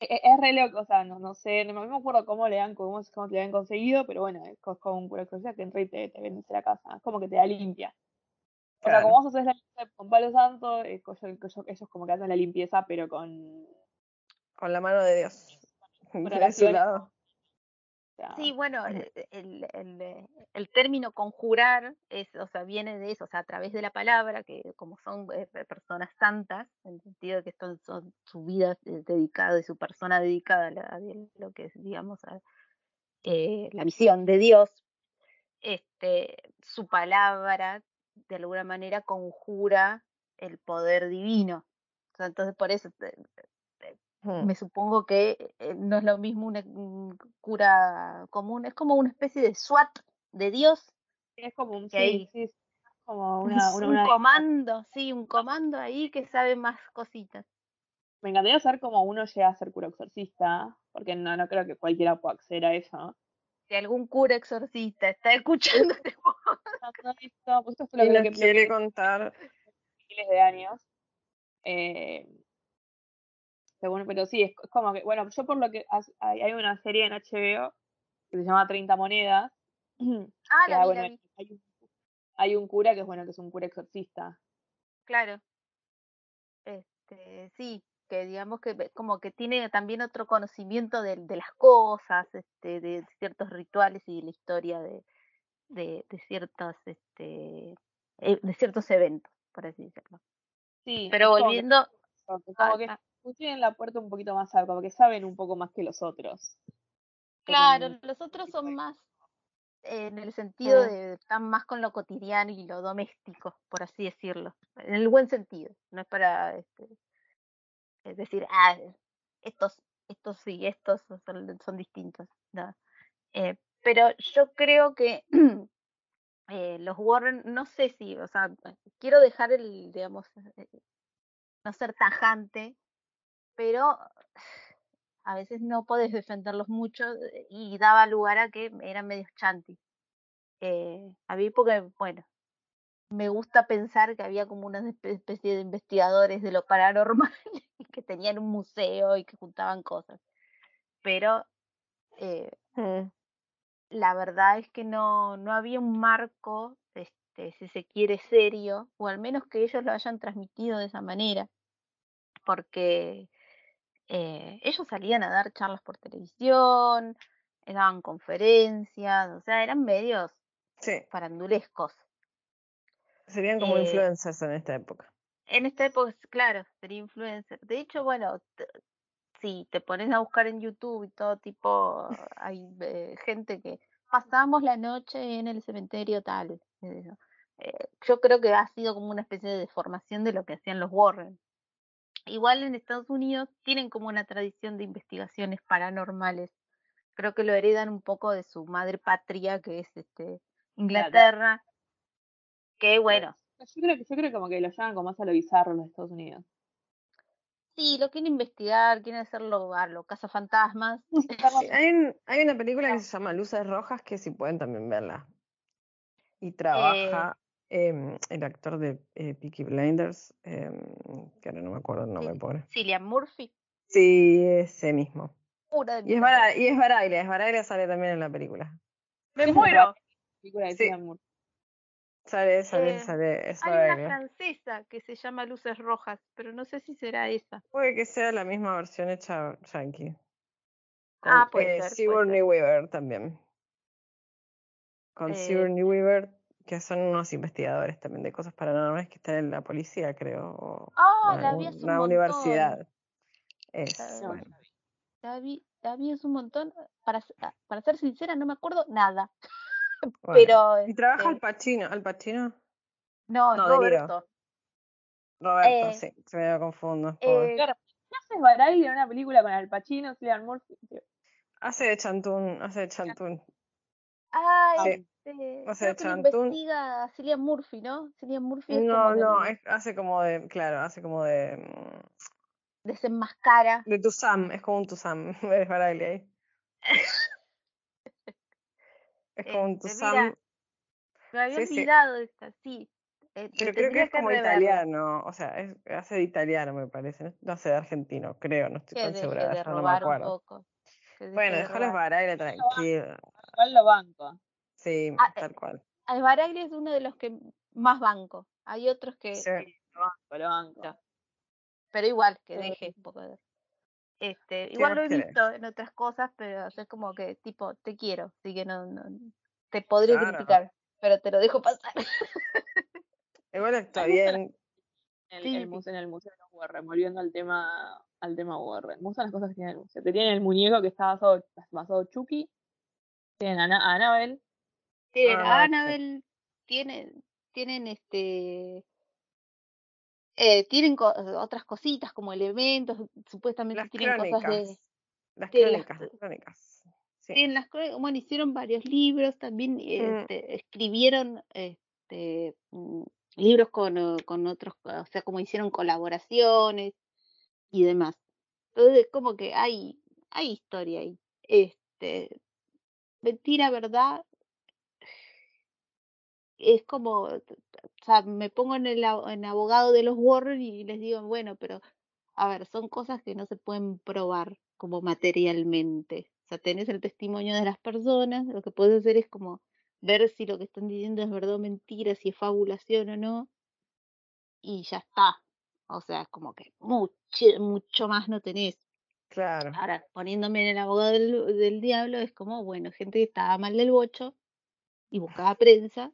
E- Es re loco, o sea, no, no sé, no me acuerdo cómo le han, cómo, cómo te lo han conseguido, pero bueno, es co- como un cura exorcista que entra y te, te bendice la casa. Es como que te da limpia. O sea, como vos haces la limpieza con palo santo, ellos, como que hacen la limpieza, pero con Con la mano de Dios. con De <laughs> su lado. Sea, Sí, bueno, eh, el, el, eh, el término conjurar es, o sea, viene de eso, o sea, a través de la palabra, que como son eh, pe- personas santas, en el sentido de que son, son su vida eh, dedicada y su persona dedicada a, la- a lo que es, digamos, a, eh, la misión de Dios, este, su palabra de alguna manera conjura el poder divino. O sea, entonces por eso. Me supongo que eh, no es lo mismo una- un cura común, es como una especie de SWAT de Dios, es como un, sí, sí, es como <laughs> una, una, un una- comando, sí, un comando ahí que sabe más cositas. Me encantaría saber cómo uno llega a ser cura exorcista, porque no, no creo que cualquiera pueda acceder a eso. Si algún cura exorcista está escuchando este <laughs> esto, pues esto lo Y que, lo quiere que- contar. miles de años. Eh, pero sí, es, como que, bueno, yo por lo que hay, hay una serie en HBO que se llama 30 monedas. <clears throat> ah, que, la vi, bueno, la vi, hay, un, hay un cura que es bueno, que es un cura exorcista. claro. Este, sí, que digamos que como que tiene también otro conocimiento de, de las cosas, este, de ciertos rituales y de la historia de, de, de ciertos, este, eh, de ciertos eventos, por así decirlo. Sí, Pero como volviendo, como que, a- a- tienen la puerta un poquito más alta, como que saben un poco más que los otros. claro, los otros son más en el sentido de están más con lo cotidiano y lo doméstico, por así decirlo, en el buen sentido, no es para este, es decir, ah, estos, estos sí, estos son, son distintos, no. Eh, pero yo creo que <clears throat> eh, los Warren, no sé si, o sea, quiero dejar el, digamos, eh, no ser tajante, pero a veces no podés defenderlos mucho eh, y daba lugar a que eran medios chantis. Eh, a mí porque, bueno, me gusta pensar que había como una espe- especie de investigadores de lo paranormal <laughs> y que tenían un museo y que juntaban cosas. Pero eh, Hmm. la verdad es que no, no había un marco, este, si se quiere, serio, o al menos que ellos lo hayan transmitido de esa manera, porque eh, ellos salían a dar charlas por televisión, eh, daban conferencias, o sea, eran medios Sí, farandulescos. serían como Eh, influencers en esta época. En esta época, claro, sería influencer. De hecho, bueno, si te pones a buscar en YouTube y todo tipo, hay eh, gente que pasamos la noche en el cementerio tal. Eh, yo creo que ha sido como una especie de deformación de lo que hacían los Warren. Igual en Estados Unidos tienen como una tradición de investigaciones paranormales. Creo que lo heredan un poco de su madre patria, que es este Inglaterra. Que bueno, Yo creo que yo creo como que lo llevan como más a lo bizarro los Estados Unidos. sí, lo quieren investigar, quieren hacerlo a lo cazafantasmas. Sí, <laughs> hay, un- hay una película que se llama Luces Rojas que si pueden también verla. Y trabaja em, el actor de eh, Peaky Blinders, em, que ahora no me acuerdo el nombre, Sí. pobre. Cillian Murphy, Sí, ese mismo. pura de Y es. Bara- y es es sale también en la película. ¡Me muero! Película de Sí. Cillian Murphy. Sale, sale, Eh, sale, es Hay una francesa que se llama Luces Rojas, pero no sé si será esa. Puede que sea la misma versión hecha yankee. Con Ah, puede eh, ser, puede Sigourney ser. Weaver también. Con Eh, Sigourney Weaver, que son unos investigadores también de cosas paranormales que están en la policía, creo. o Oh, en la vi hace un una montón. universidad. Es, No, bueno. La vi, la vi hace un montón. Para, ah, para ser sincera, no me acuerdo nada. <laughs> bueno. Pero. Y trabaja Al este, Pacino, Al Pacino. no, no. Roberto. Roberto, Eh, sí, se me confundo. Eh, Claro, ¿qué haces en una película con Al Pacino, Cillian Murphy? Hace de Chantún, hace de Chantún. ay, Sí. Este, O sea, creo que lo Chantún- investiga Cillian Murphy, ¿no? Cillian Murphy es No, como no, lo es, hace como de, claro, hace como de, mm, desenmascara. de Tusam, es como un Tusam, <laughs> es Baraglia ahí. <laughs> Es como un Este, Tusam, mira, Me había Sí, sí. olvidado de esta, sí. eh, pero creo que es como italiano, o sea, es, hace de italiano me parece, no, no hace de argentino, creo, no estoy tan segura, de de eso no me robar un acuerdo. poco. Bueno, de déjalo a robar. Baraglia tranquilo, Igual lo banco. Sí, Ah, eh, tal cual. Alvaraglia es uno de los que más banco. Hay otros que, Sí. Lo banco, lo banco. No. pero igual, que Eh, deje un poco de... Este, ¿Qué igual lo he querés? visto en otras cosas, pero es como que tipo, te quiero, así que no, no te podría Claro. criticar, pero te lo dejo pasar. Igual <laughs> está bien, El, Sí, el sí. museo, en el museo de los Warren, volviendo al tema, al tema Warren. Me gustan las cosas que tiene el museo. Te tienen el muñeco que está basado, basado Chucky. Tienen a, Ana- a Annabelle. Tienen Ah, sí. Annabelle, tienen, tienen este eh, tienen co- otras cositas como elementos, supuestamente las tienen cosas de las de las crónicas, las crónicas, sí. tienen las bueno, hicieron varios libros, también Mm. este, escribieron este mm, libros con, eh, con otros, o sea, como hicieron colaboraciones y demás. Entonces, como que hay, hay historia ahí. Este, mentira, verdad, es como, o sea, me pongo en el en abogado de los Warren y les digo, bueno, pero a ver, son cosas que no se pueden probar como materialmente. O sea, tenés el testimonio de las personas, lo que puedes hacer es como ver si lo que están diciendo es verdad o mentira, si es fabulación o no, y ya está. O sea, es como que mucho, mucho más no tenés. Claro, Ahora, poniéndome en el abogado del, del diablo, es como, bueno, gente que estaba mal del bocho y buscaba prensa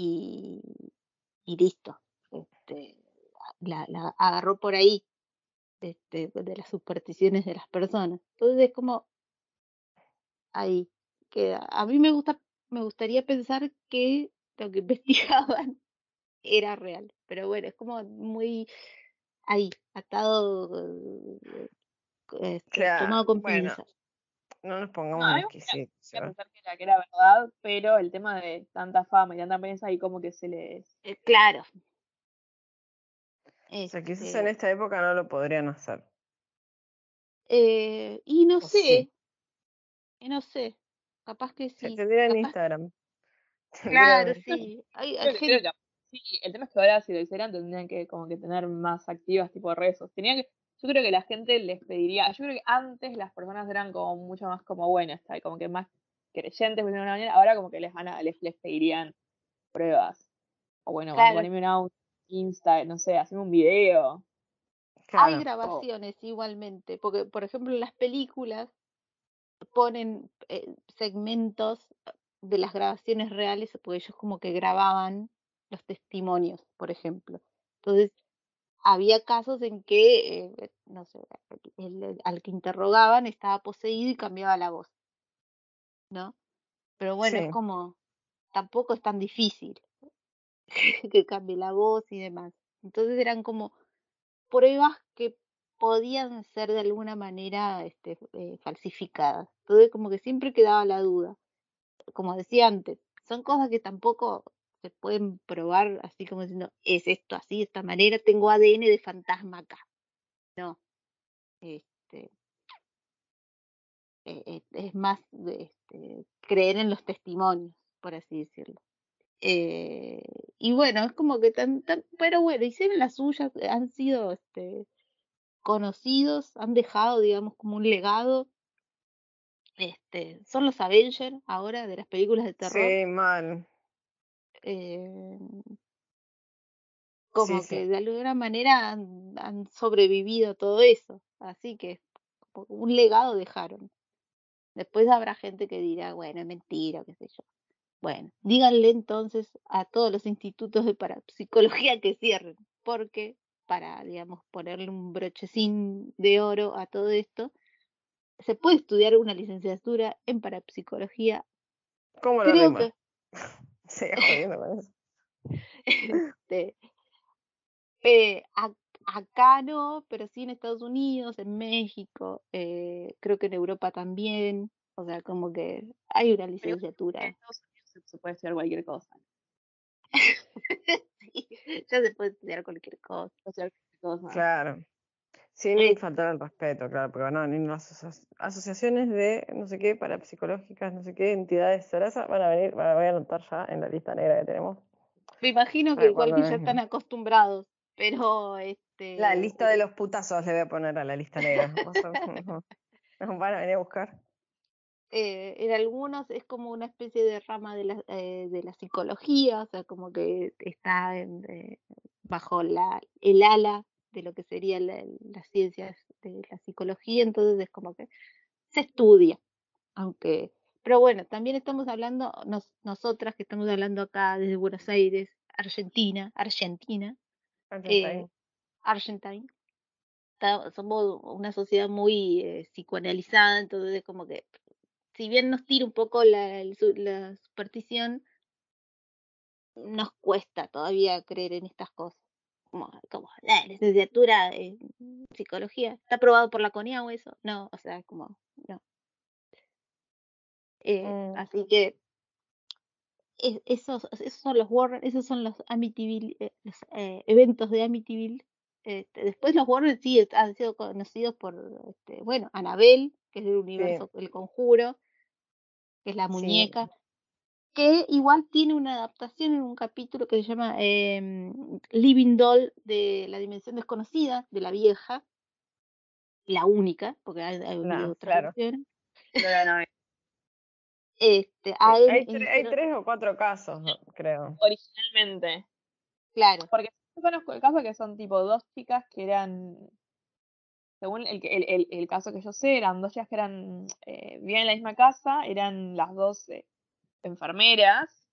y, y listo. Este, la, la agarró por ahí este, de las supersticiones de las personas. Entonces es como ahí queda. A mí me gusta, me gustaría pensar que lo que <laughs> investigaban era real, pero bueno, es como muy ahí, atado, eh, este, Claro, tomado con bueno. pinzas. No nos No, pongamos gustaría- exquisitos. Pensar que era, que era verdad, pero el tema de tanta fama y tanta prensa ahí como que se les... Eh, claro. O sea, quizás Este, en esta época no lo podrían hacer. eh, y no O sé, sí. y no sé, capaz que Se sí. tendría en capaz- Instagram. <laughs> claro, sí. Hay, hay que- gente, que- sí, el tema es que ahora si lo hicieran tendrían que como que tener más activas tipo redes. Tenían que, yo creo que la gente les pediría, yo creo que antes las personas eran como mucho más como buenas, ¿sabes? como que más creyentes de una manera, ahora como que les van a, les, les pedirían pruebas. O bueno, Claro. poneme un audio, Insta, no sé, haceme un video. hay grabaciones igualmente, porque por ejemplo en las películas ponen eh, segmentos de las grabaciones reales, porque ellos como que grababan los testimonios, por ejemplo. Entonces, había casos en que, eh, no sé, el- el- al que interrogaban estaba poseído y cambiaba la voz, ¿no? Pero bueno, Sí. es como, tampoco es tan difícil <laughs> que cambie la voz y demás. Entonces eran como pruebas que podían ser de alguna manera este, eh, falsificadas. Entonces como que siempre quedaba la duda. Como decía antes, son cosas que tampoco se pueden probar así como diciendo, es esto así, de esta manera, tengo ADN de fantasma acá. No. Este, eh, eh, es más este, creer en los testimonios, por así decirlo. Eh, y bueno, es como que tan, tan, pero bueno, hicieron las suyas, eh, han sido este, conocidos, han dejado, digamos, como un legado. Este, son los Avengers ahora de las películas de terror. Sí, mal. Eh, como sí. que de alguna manera han, han sobrevivido a todo eso. Así que un legado dejaron. Después habrá gente que dirá, bueno, es mentira, qué sé yo. Bueno, díganle entonces a todos los institutos de parapsicología que cierren, porque para, digamos, ponerle un brochecín de oro a todo esto, se puede estudiar una licenciatura en parapsicología. ¿Cómo lo Creo que <laughs> Sigue jodiendo con eso. <laughs> este, eh, ac- acá no, pero sí en Estados Unidos, en México, eh, creo que en Europa también. O sea, como que hay una Pero en licenciatura. Estados Unidos se, puede estudiar cualquier cosa. <laughs> Sí, ya se puede estudiar cualquier cosa. Se puede estudiar cualquier cosa. Claro. Sin Eh, faltar el respeto, claro, porque no, ni las asocia- asociaciones de no sé qué, parapsicológicas, no sé qué, entidades zaraza, van a venir, van a- voy a anotar ya en la lista negra que tenemos. Me imagino que igual que ya están acostumbrados, pero este La lista de los putazos le voy a poner a la lista negra. A- <laughs> Nos van a venir a buscar. eh, en algunos es como una especie de rama de la, eh, de la psicología, o sea, como que está en, eh, bajo la, el ala de lo que sería la- las ciencias de la psicología, entonces es como que se estudia, aunque, pero bueno, también estamos hablando, nos- nosotras que estamos hablando acá desde Buenos Aires, Argentina, Argentina, Argentine. eh, somos una sociedad muy eh, psicoanalizada, entonces como que si bien nos tira un poco la, la superstición, nos cuesta todavía creer en estas cosas. Como, como la licenciatura en psicología, ¿está aprobado por la CONIAU eso? No, o sea, como, no. Eh, Mm. Así que es- esos, esos son los Warren, esos son los Amityville, eh, los eh, eventos de Amityville. Este, después los Warren sí han sido conocidos por, este, bueno, Annabelle, que es del universo El Conjuro, que es la Sí. Que igual tiene una adaptación en un capítulo que se llama em, Living Doll de la Dimensión Desconocida, de la vieja, la única, porque hay, hay habido otras claro. <laughs> Este, a él Hay, tre- hay tres o cuatro casos, ¿no? creo. Originalmente. claro, Porque yo conozco el caso que son tipo dos chicas que eran, según el, que- el, el, el caso que yo sé, eran dos chicas que eran, eh, vivían en la misma casa, eran las dos eh, enfermeras,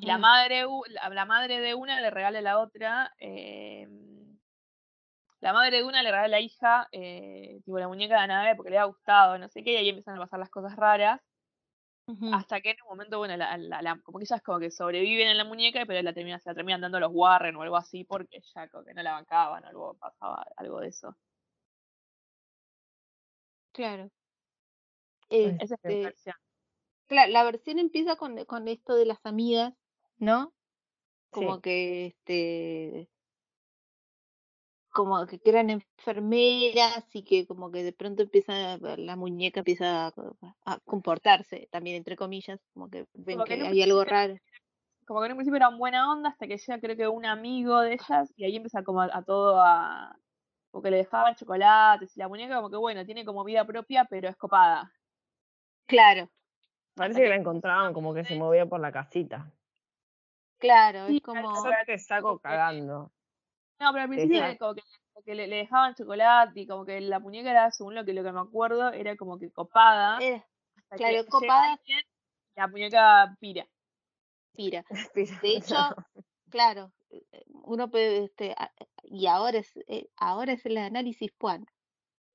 y la madre, la, la madre de una le regala a la otra, eh, la madre de una le regala a la hija, eh, tipo la muñeca de Annabelle porque le había gustado, no sé qué, y ahí empiezan a pasar las cosas raras. Hasta que en un momento, bueno, la, la- la- como que ellas como que sobreviven en la muñeca, pero la terminan, se la terminan dando los Warren o algo así, porque ya como que no la bancaban o algo pasaba, algo de eso. Claro. Esa es Este, versión. Claro, la versión empieza con, con esto de las amigas, ¿no? Como Sí. que este como que eran enfermeras y que como que de pronto empieza la muñeca empieza a, a comportarse también entre comillas, como que ven Como que que hay algo raro. Como que en un principio eran buena onda hasta que llega creo que un amigo de ellas y ahí empieza como a, a todo a... Porque le dejaban chocolates y la muñeca como que bueno, tiene como vida propia, pero es copada. Claro, Parece que la encontraban como que se movía por la casita. claro, Sí, es como te saco cagando. No, pero al principio era como que, como que le, le dejaban chocolate y como que la muñeca era, según lo que, lo que me acuerdo, era como que copada. era, hasta claro, copada. alguien la muñeca pira. Pira, <laughs> De <laughs> hecho, claro, eh, uno puede, este, a- y ahora es, eh, ahora es el análisis Puan.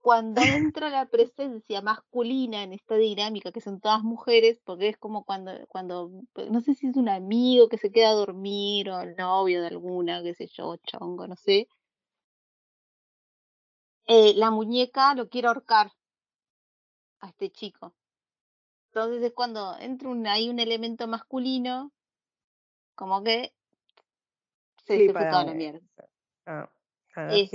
Cuando entra la presencia masculina en esta dinámica, que son todas mujeres, porque es como cuando, cuando, pues, no sé si es un amigo que se queda a dormir o el novio de alguna, qué sé yo, chongo, no sé. eh, la muñeca lo quiere ahorcar a este chico. Entonces es cuando entra un, hay un elemento masculino, como que se, se Flipa fue la toda la muñeca. mierda. Ah, la Es-.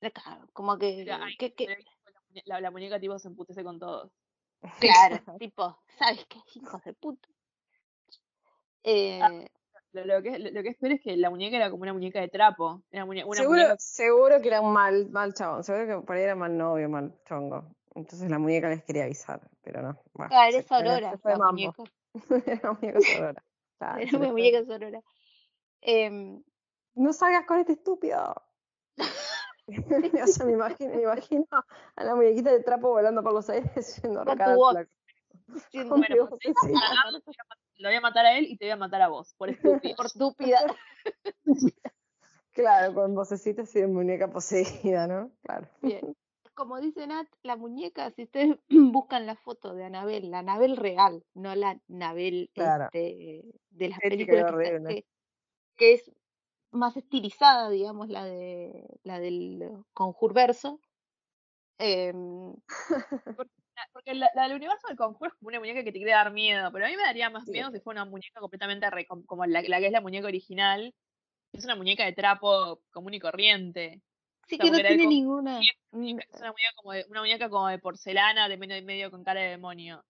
Claro, como que, la, muñe- la- la muñeca tipo se emputece con todos. claro, <laughs> tipo, ¿sabes qué? Hijos de puta. Eh, Lo, lo que, lo, lo que es peor es que la muñeca era como una muñeca de trapo. Era muñe- una Seguro, muñeca seguro que era un mal, mal chabón. Seguro que por ahí era mal novio, mal chongo. Entonces la muñeca les quería avisar, pero no. bueno, claro, se era fue- Sorora, se fue la mambo. muñeca. <laughs> Era muñeca. <laughs> Claro, Era se una muñeca Sorora. Em, No salgas con este estúpido. <laughs> o sea, me imagino, me imagino a la muñequita de trapo volando por los aires siendo Con tu voz. Bueno, voz pues, a mat- lo voy a matar a él y te voy a matar a vos, por estúpido. <laughs> por estúpida. <laughs> Claro, con vocecita así de muñeca poseída, ¿no? Claro. Bien. Como dice Nat, la muñeca, si ustedes <clears throat> buscan la foto de Anabel, la Anabel real, no la Anabel Claro. este, de las y películas que es más estilizada, digamos, la de la del Conjurverso. Em, <laughs> Porque la, la del universo del conjuro es como una muñeca que te quiere dar miedo, pero a mí me daría más Sí. miedo si fuera una muñeca completamente re- com- como la, la que es la muñeca original. Es una muñeca de trapo común y corriente. Sí sea, que no tiene ninguna. mm, Es una muñeca como de, una muñeca como de porcelana, de medio, medio con cara de demonio.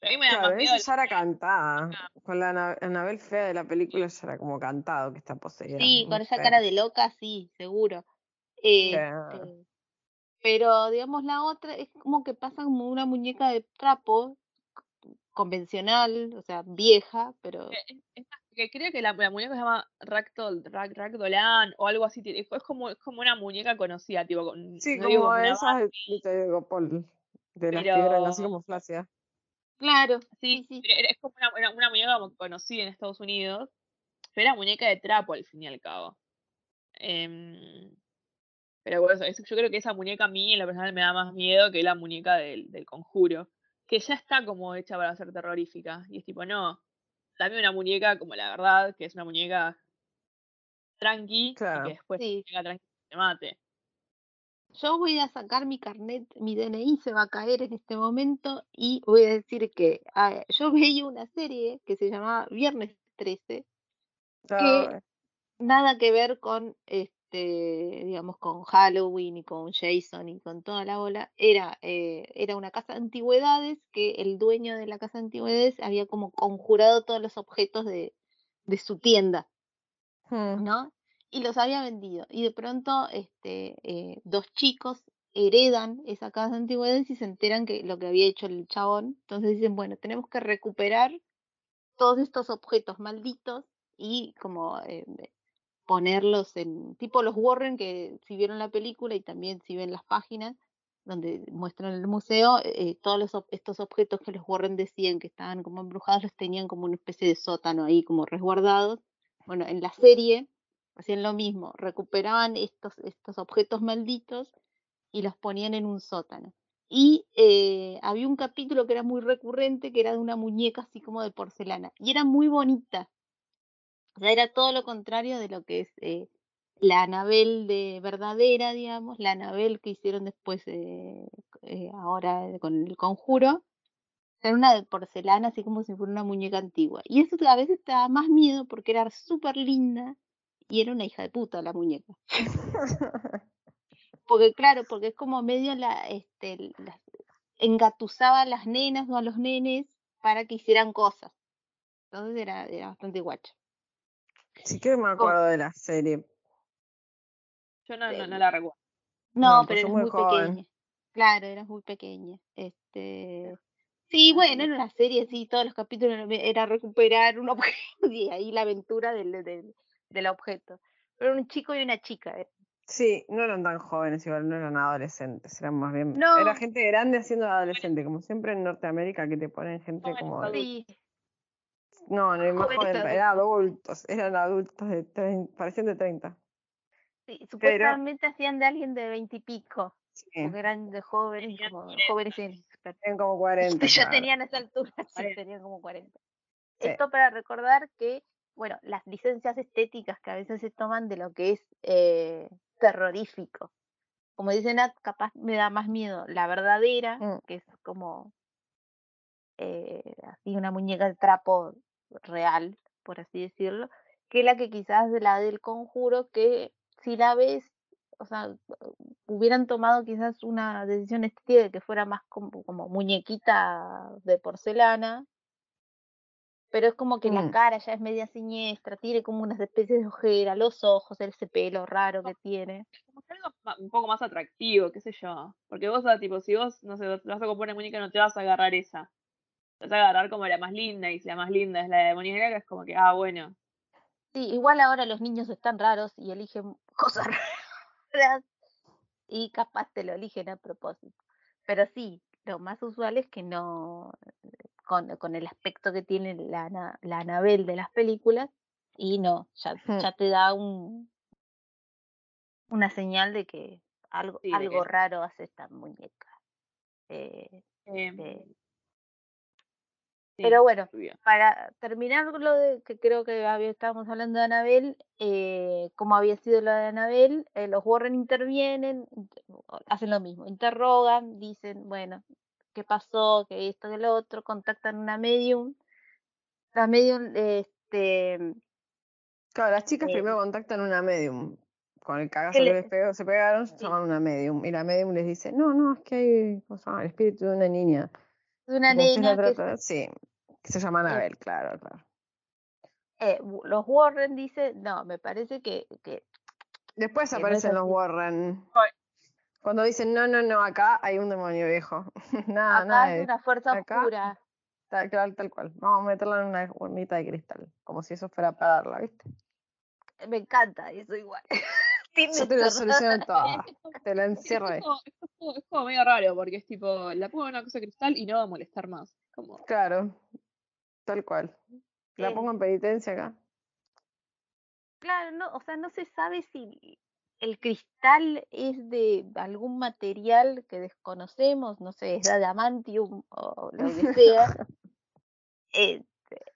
Pero a mí me da Claro, más miedo esa la ya era cantada. muñeca. Con la Ana- Anabel fea de la película ya era como cantado que está poseída. Sí, con esa fea. cara de loca, sí, seguro. Este, pero digamos la otra es como que pasa como una muñeca de trapo convencional, o sea, vieja, pero Eh, es- que creo que la, la muñeca se llama Ragdoll, Rag, Ragdollan o algo así. Es como, es como una muñeca conocida, tipo, con, Sí, no como esas de, de Tegopol, de las que eran así pero como flácidas. Claro, sí, sí, pero es como una, una- una muñeca como conocida en Estados Unidos, pero era muñeca de trapo al fin y al cabo. Em, pero bueno, eso, yo creo que esa muñeca a mí en lo personal me da más miedo que la muñeca del, del conjuro, que ya está como hecha para ser terrorífica. Y es tipo, no, dame una muñeca como la verdad, que es una muñeca tranqui y que después Sí. tenga tranqui y te mate. Yo voy a sacar mi carnet, mi DNI se va a caer en este momento y voy a decir que ah, yo <laughs> veía una serie que se llamaba Viernes 13, que nada que ver con este, digamos, con Halloween y con Jason y con toda la bola. Era, eh, era una casa de antigüedades que el dueño de la casa de antigüedades había como conjurado todos los objetos de, de su tienda, hmm. ¿no? Y los había vendido. Y de pronto, este, eh, dos chicos heredan esa casa de antigüedades y se enteran que lo que había hecho el chabón. Entonces dicen, bueno, tenemos que recuperar todos estos objetos malditos y como eh, ponerlos en tipo los Warren que si vieron la película y también si ven las páginas donde muestran el museo eh, todos los, estos objetos que los Warren decían que estaban como embrujados los tenían como una especie de sótano ahí como resguardados bueno en la serie hacían lo mismo recuperaban estos estos objetos malditos y los ponían en un sótano y eh, había un capítulo que era muy recurrente que era de una muñeca así como de porcelana y era muy bonita o sea, era todo lo contrario de lo que es eh, la Anabel de verdadera, digamos, la Anabel que hicieron después, eh, ahora con el conjuro. Era una de porcelana, así como si fuera una muñeca antigua. Y eso a veces te daba más miedo porque era súper linda y era una hija de puta la muñeca. <laughs> Porque claro, porque es como medio la, este, la- engatusaba a las nenas o a los nenes para que hicieran cosas. Entonces era, era bastante guacha. Sí que me acuerdo de la serie. Yo no, no, no la recuerdo. No, No, pues pero eras muy pequeña. Claro, eras muy pequeña. Este, sí, bueno, era una serie así, todos los capítulos era era recuperar un <laughs> objeto y ahí la aventura del, del, del objeto. Pero un chico y una chica. eh. Sí, no eran tan jóvenes, igual no eran adolescentes, eran más bien. No. Era gente grande haciendo adolescente, como siempre en Norteamérica que te ponen gente como. Sí, No, no, más jóvenes joven, eran adultos, eran adultos de 30, parecían de 30. sí, supuestamente hacían de alguien de veintipico, Sí, porque eran de jóvenes, Tenían como 40. jóvenes inexpertos. tenían como <laughs> 40. Ya claro. tenían esa altura, <laughs> sí, 40. tenían como 40. Sí. Esto para recordar que, bueno, las licencias estéticas que a veces se toman de lo que es eh, terrorífico. Como dicen, Nat, capaz me da más miedo la verdadera, Mm. que es como eh, así una muñeca de trapo real, por así decirlo, que la que quizás de la del conjuro, que si la ves, o sea, hubieran tomado quizás una decisión estética de que fuera más como, como muñequita de porcelana, pero es como que la Mm. cara ya es media siniestra, tiene como unas especies de ojera, los ojos, ese pelo raro que tiene. Como que algo un poco más atractivo, qué sé yo. Porque vos, ah, tipo, si vos, no sé, vas a comprar una muñeca, no te vas a agarrar esa. Te vas a agarrar como la más linda, y si la más linda es la de muñeca, es como que, ah, bueno. Sí, igual ahora los niños están raros y eligen <laughs> cosas raras y capaz te lo eligen a propósito. Pero sí, lo más usual es que no, con, con el aspecto que tiene la, la Anabel de las películas, y no, ya, Hmm. ya te da un una señal de que algo, Sí, de algo que- raro hace esta muñeca. Eh, em, eh, sí, pero bueno, para terminar lo de que creo que había, estábamos hablando de Anabel, eh, como había sido lo de Anabel, eh, los Warren intervienen, int- hacen lo mismo, interrogan, dicen, bueno, qué pasó, que esto, que lo otro, contactan una medium. La medium, este, Claro, las chicas Eh, primero contactan una medium. Con el cagazo que que le- les pegó, se pegaron, Sí. llaman una medium. Y la medium les dice, no, no, es que hay ¿cómo se llama? el espíritu de una niña. De una nena que trata, sí, que se llama Anabel, claro, claro. eh, los Warren dice, no, me parece que, que Después Que no es aparecen los. Warren. Ay. Cuando dicen, no, no, no, acá hay un demonio viejo. <laughs> nada, acá nada, una fuerza acá- oscura. tal, tal, tal cual. Vamos a meterla en una urnita de cristal, como si eso fuera para darla, ¿viste? Me encanta eso igual. <laughs> Yo te la soluciono toda. Te la encierro ahí. como, es como- es como medio raro, porque es tipo, la pongo en una cosa de cristal y no va a molestar más. Como, Claro, tal cual. La Eh, pongo en penitencia acá. Claro, no, o sea, no se sabe si el cristal es de algún material que desconocemos, no sé, es de adamantium o lo que <laughs> sea. Este,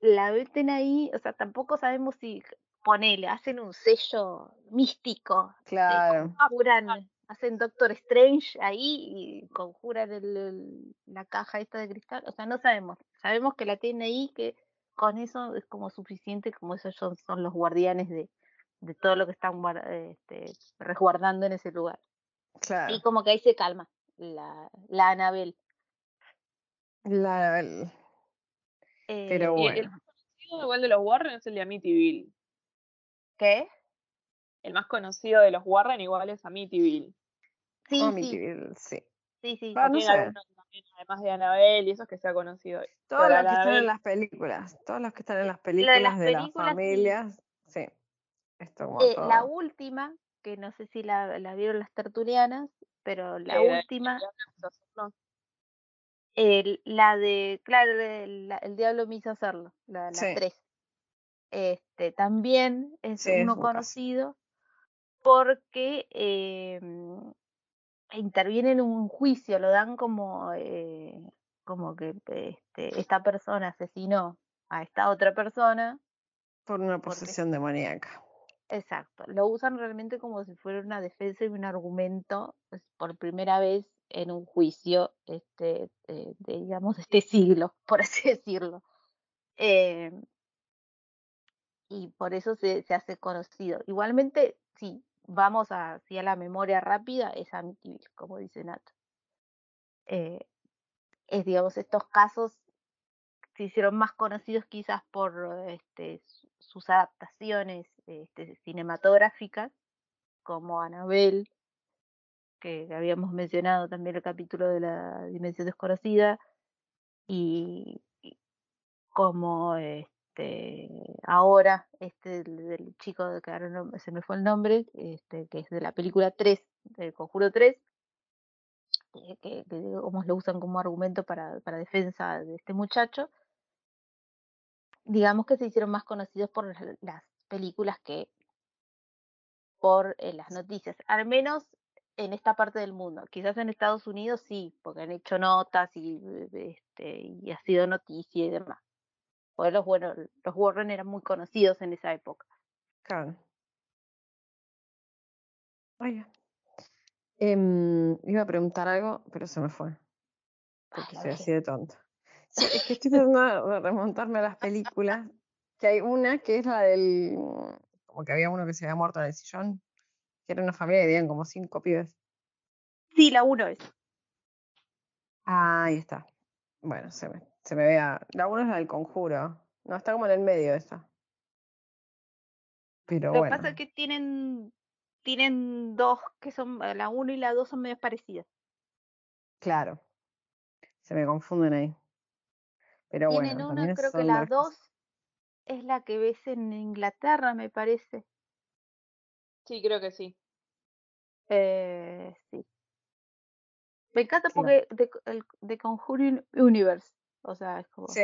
la meten ahí, o sea, tampoco sabemos si ponele, hacen un sello místico, eh, Claro. conjuran, hacen Doctor Strange ahí y conjuran el- el- la caja esta de cristal, o sea, no sabemos, sabemos que la tienen ahí, que con eso es como suficiente, como esos son, son los guardianes de, de todo lo que están este, resguardando en ese lugar. Claro. Y como que ahí se calma la, la Anabel. La, el- Pero y el bueno. más conocido igual de los Warren es el de Amityville. ¿Qué? El más conocido de los Warren igual es Amityville. Sí, sí, Amityville, sí. sí, sí. No Tiene sé. algunos también, además de Annabelle y esos que se ha conocido. Todos Pero los que están en las películas, todos los que están en las películas de las de las películas, sí. familias, sí. Esto como Eh, la última, que no sé si la, la vieron las tertulianas, pero la Eh, última, la de, claro, el, la- el diablo me hizo hacerlo, la, la Sí. 3. Este, también es Sí, uno conocido porque eh, interviene en un juicio, lo dan como, eh, como que este, esta persona asesinó a esta otra persona Por una porque- posesión demoníaca. Exacto, lo usan realmente como si fuera una defensa y un argumento pues, por primera vez en un juicio, este, eh, de, digamos, de este siglo, <laughs> por así decirlo. Eh, y por eso se, se hace conocido. Igualmente, si vamos a, así a la memoria rápida, es Amityville, como dice Nato. Eh, es, digamos, estos casos se hicieron más conocidos quizás por este, su- sus adaptaciones este, cinematográficas, como Annabelle, que habíamos mencionado también el capítulo de la Dimensión Desconocida, y como este ahora este del, chico que ahora no- se me fue el nombre, este, que es de la película 3, del Conjuro 3, eh, que, que digamos lo usan como argumento para, para defensa de este muchacho digamos que se hicieron más conocidos por las- las películas que por eh, las noticias, al menos en esta parte del mundo. Quizás en Estados Unidos sí, porque han hecho notas y, este, y ha sido noticia y demás. Porque los, bueno, los Warren eran muy conocidos en esa época. Claro. Oye. Em, iba a preguntar algo, pero se me fue. Porque la soy vejez. así de tonta. Sí, es que <laughs> estoy tratando de remontarme a las películas. Que hay una que es la del. Como que había uno que se había muerto en el sillón. Que era una familia y vivían como cinco pibes. Sí, la uno es. Ah, ahí está. Bueno, se me, se me vea. La uno es la del conjuro. No, está como en el medio esa. Pero Lo que bueno. pasa es que tienen, tienen dos que son, eh, la uno y la dos son medio parecidas. Claro. Se me confunden ahí. Pero Tienen bueno, una, creo que la las cosas- dos es la que ves en Inglaterra, me parece. Sí, creo que sí. Eh, sí. Me encanta porque de, el, de Conjuring Universe. O sea, es como. Sí.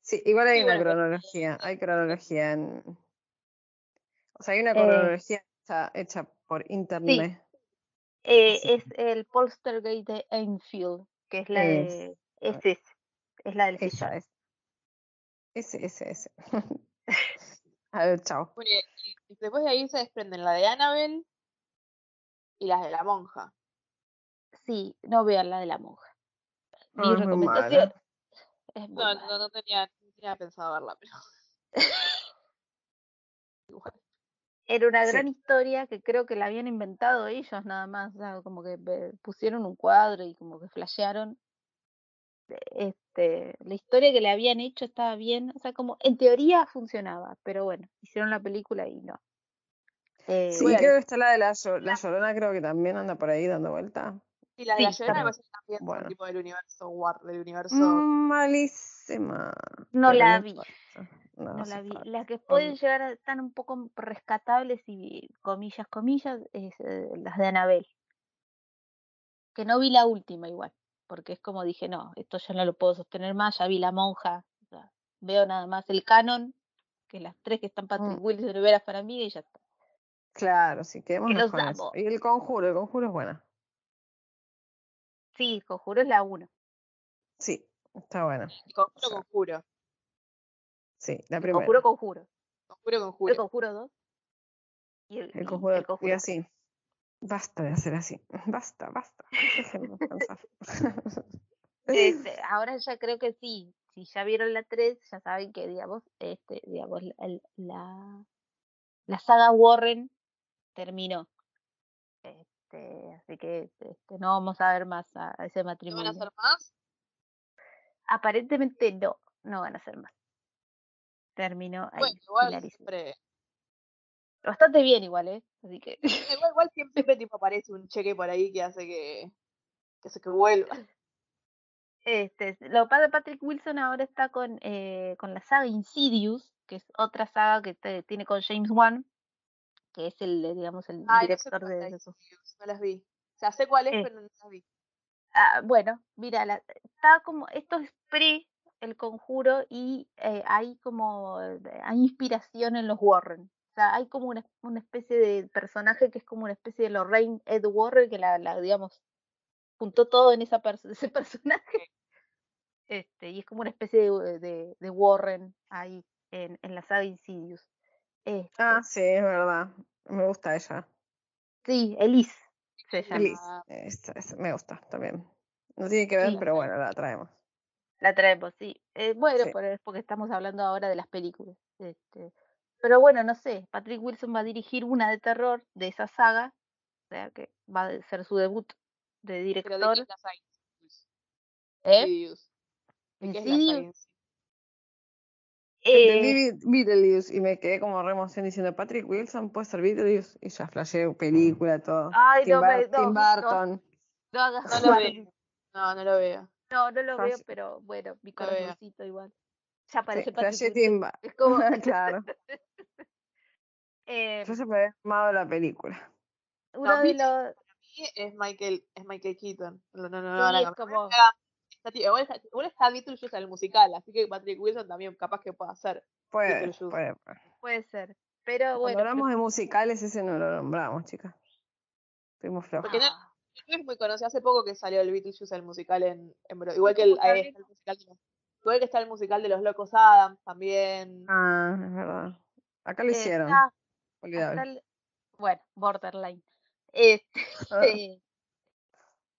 Sí, igual hay Sí, una bueno, cronología. Hay cronología en. O sea, hay una Eh, cronología hecha, hecha por internet. eh, es el Polstergate de Enfield, que es la Es- de. Es ese. Es la del Esa sillón. es. Ese, ese, ese. <laughs> A ver, chao. Y, y después de ahí se desprenden la de Annabelle y las de la monja. Sí, no vean la de la monja. Mi es recomendación. Es No, no, no tenía, no tenía pensado verla, pero. <laughs> Igual. Era una Sí. gran historia que creo que la habían inventado ellos nada más, o sea, como que pusieron un cuadro y como que flashearon. Este, la historia que le habían hecho estaba bien, o sea, como en teoría funcionaba, pero bueno, hicieron la película y no. Eh, Sí, Bueno, creo que está la de la, la Llorona, creo que también anda por ahí dando vuelta. Y las de la Llorona me también. que Bueno. tipo del universo War, del universo. Mm, malísima. no la vi. No, no la vi. Las que pueden llegar a estar un poco rescatables y comillas, comillas, es eh, las de Anabel. Que no vi la última igual, porque es como dije, no, esto ya no lo puedo sostener más, ya vi la monja, o sea, veo nada más el canon, que las tres que están Patrick Mm, Wilson, Rivera para mí y ya está. claro, sí, Que quedémonos los con eso. amo. Y el conjuro, el conjuro es buena. Sí, Conjuro es la uno. Sí, está buena. El conjuro, sea, conjuro. Sí, la El primera. Conjuro, Conjuro. Conjuro, El conjuro. Conjuro 2 y el, El y conjuro, el y Conjuro 3. así. Basta de hacer así. <laughs> Basta, basta. Déjenme. <laughs> Este, ahora ya creo que sí. Si ya vieron la 3, ya saben que, digamos, este, digamos, la, el- la, la saga Warren terminó. Este, así que este, no vamos a ver más a, a ese ¿No van a matrimonio. hacer más? Aparentemente no, no van a hacer más. Terminó Bueno, ahí, igual finalizó. siempre. Bastante bien igual, ¿eh? Así que Igual, igual siempre, tipo aparece un cheque por ahí que hace que. que hace que vuelva. Este, lo que Patrick Wilson ahora está con, eh, con la saga Insidious, que es otra saga que te- tiene con James Wan, que es el, digamos, el Ay, no sé director de, eso. No las vi. O sea, sé cuál es, Eh, pero no las vi. ah, bueno, mira, la- está como, esto es pre el conjuro y eh, hay como, eh, hay inspiración en los Warren. O sea, hay como una, una especie de personaje que es como una especie de Lorraine Ed Warren que la, la, digamos, juntó todo en esa <laughs> ese personaje. Este, y es como una especie de, de, de Warren ahí en, en la saga Insidious. Este, Ah, sí, es verdad. Me gusta ella. sí, Elise se llama. Elise. Es- es- me gusta también. No tiene que ver, Sí, pero bueno, la traemos. la traemos, sí. Eh, bueno, Sí. por- es porque estamos hablando ahora de las películas. Este, pero bueno, no sé, Patrick Wilson va a dirigir una de terror de esa saga, o sea que va a ser su debut de pero ¿de director. es la saga Insidious? ¿Eh? Insidious. ¿De qué es la Entendí Eh, Beet- Beetlejuice y me quedé como re emoción diciendo Patrick Wilson puede ser Beetlejuice y ya flashé película, todo. ay, Tim, no, Tim no, no, Burton. no No lo veo. No, no lo veo. No, no lo veo, pero bueno, mi No corazoncito igual. Ya Sí, aparece Patrick. Tim Es como, <laughs> claro. <laughs> eh, Yo se me había armado la película. uno de los, es Michael, es Michael Keaton. No, no, no, no sí, a es igual, está, igual está Beetlejuice en el musical, así que Patrick Wilson también capaz que pueda hacer Puede, puede, puede. puede ser. Pero Cuando bueno, hablamos de musicales, ese no lo nombramos, chicas. Fuimos flojos. Porque no, ah, no es muy conocido. Hace poco que salió el Beetlejuice, el musical en, en. Igual que el, ahí está el musical de los, igual que está el musical de los Locos Adams también. Ah, es verdad. Acá lo eh, hicieron. está, el- bueno, borderline. Este, Ah, <laughs>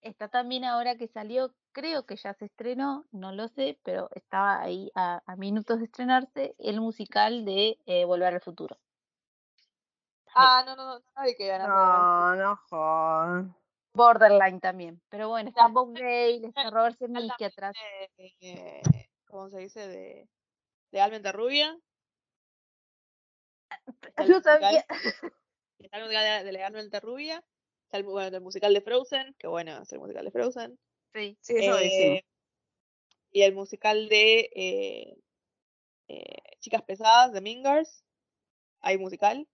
está también ahora que salió, creo que ya se estrenó, no lo sé, pero estaba ahí a, a minutos de estrenarse el musical de eh, Volver al Futuro. Ah, no, no, no, no hay que ver. no, no jodan. borderline también. Pero bueno, está Bob Gale, está Robert Zemeckis atrás. de, eh, ¿cómo se dice? De, de Almenta Rubia. <laughs> Musical, sabía. está el musical de, de Almenta Rubia. Está el, bueno, el musical de Frozen, que bueno, es el musical de Frozen. Sí. Sí, eso. Eh, y el musical de eh, eh, Chicas Pesadas, de Mingers. Hay musical.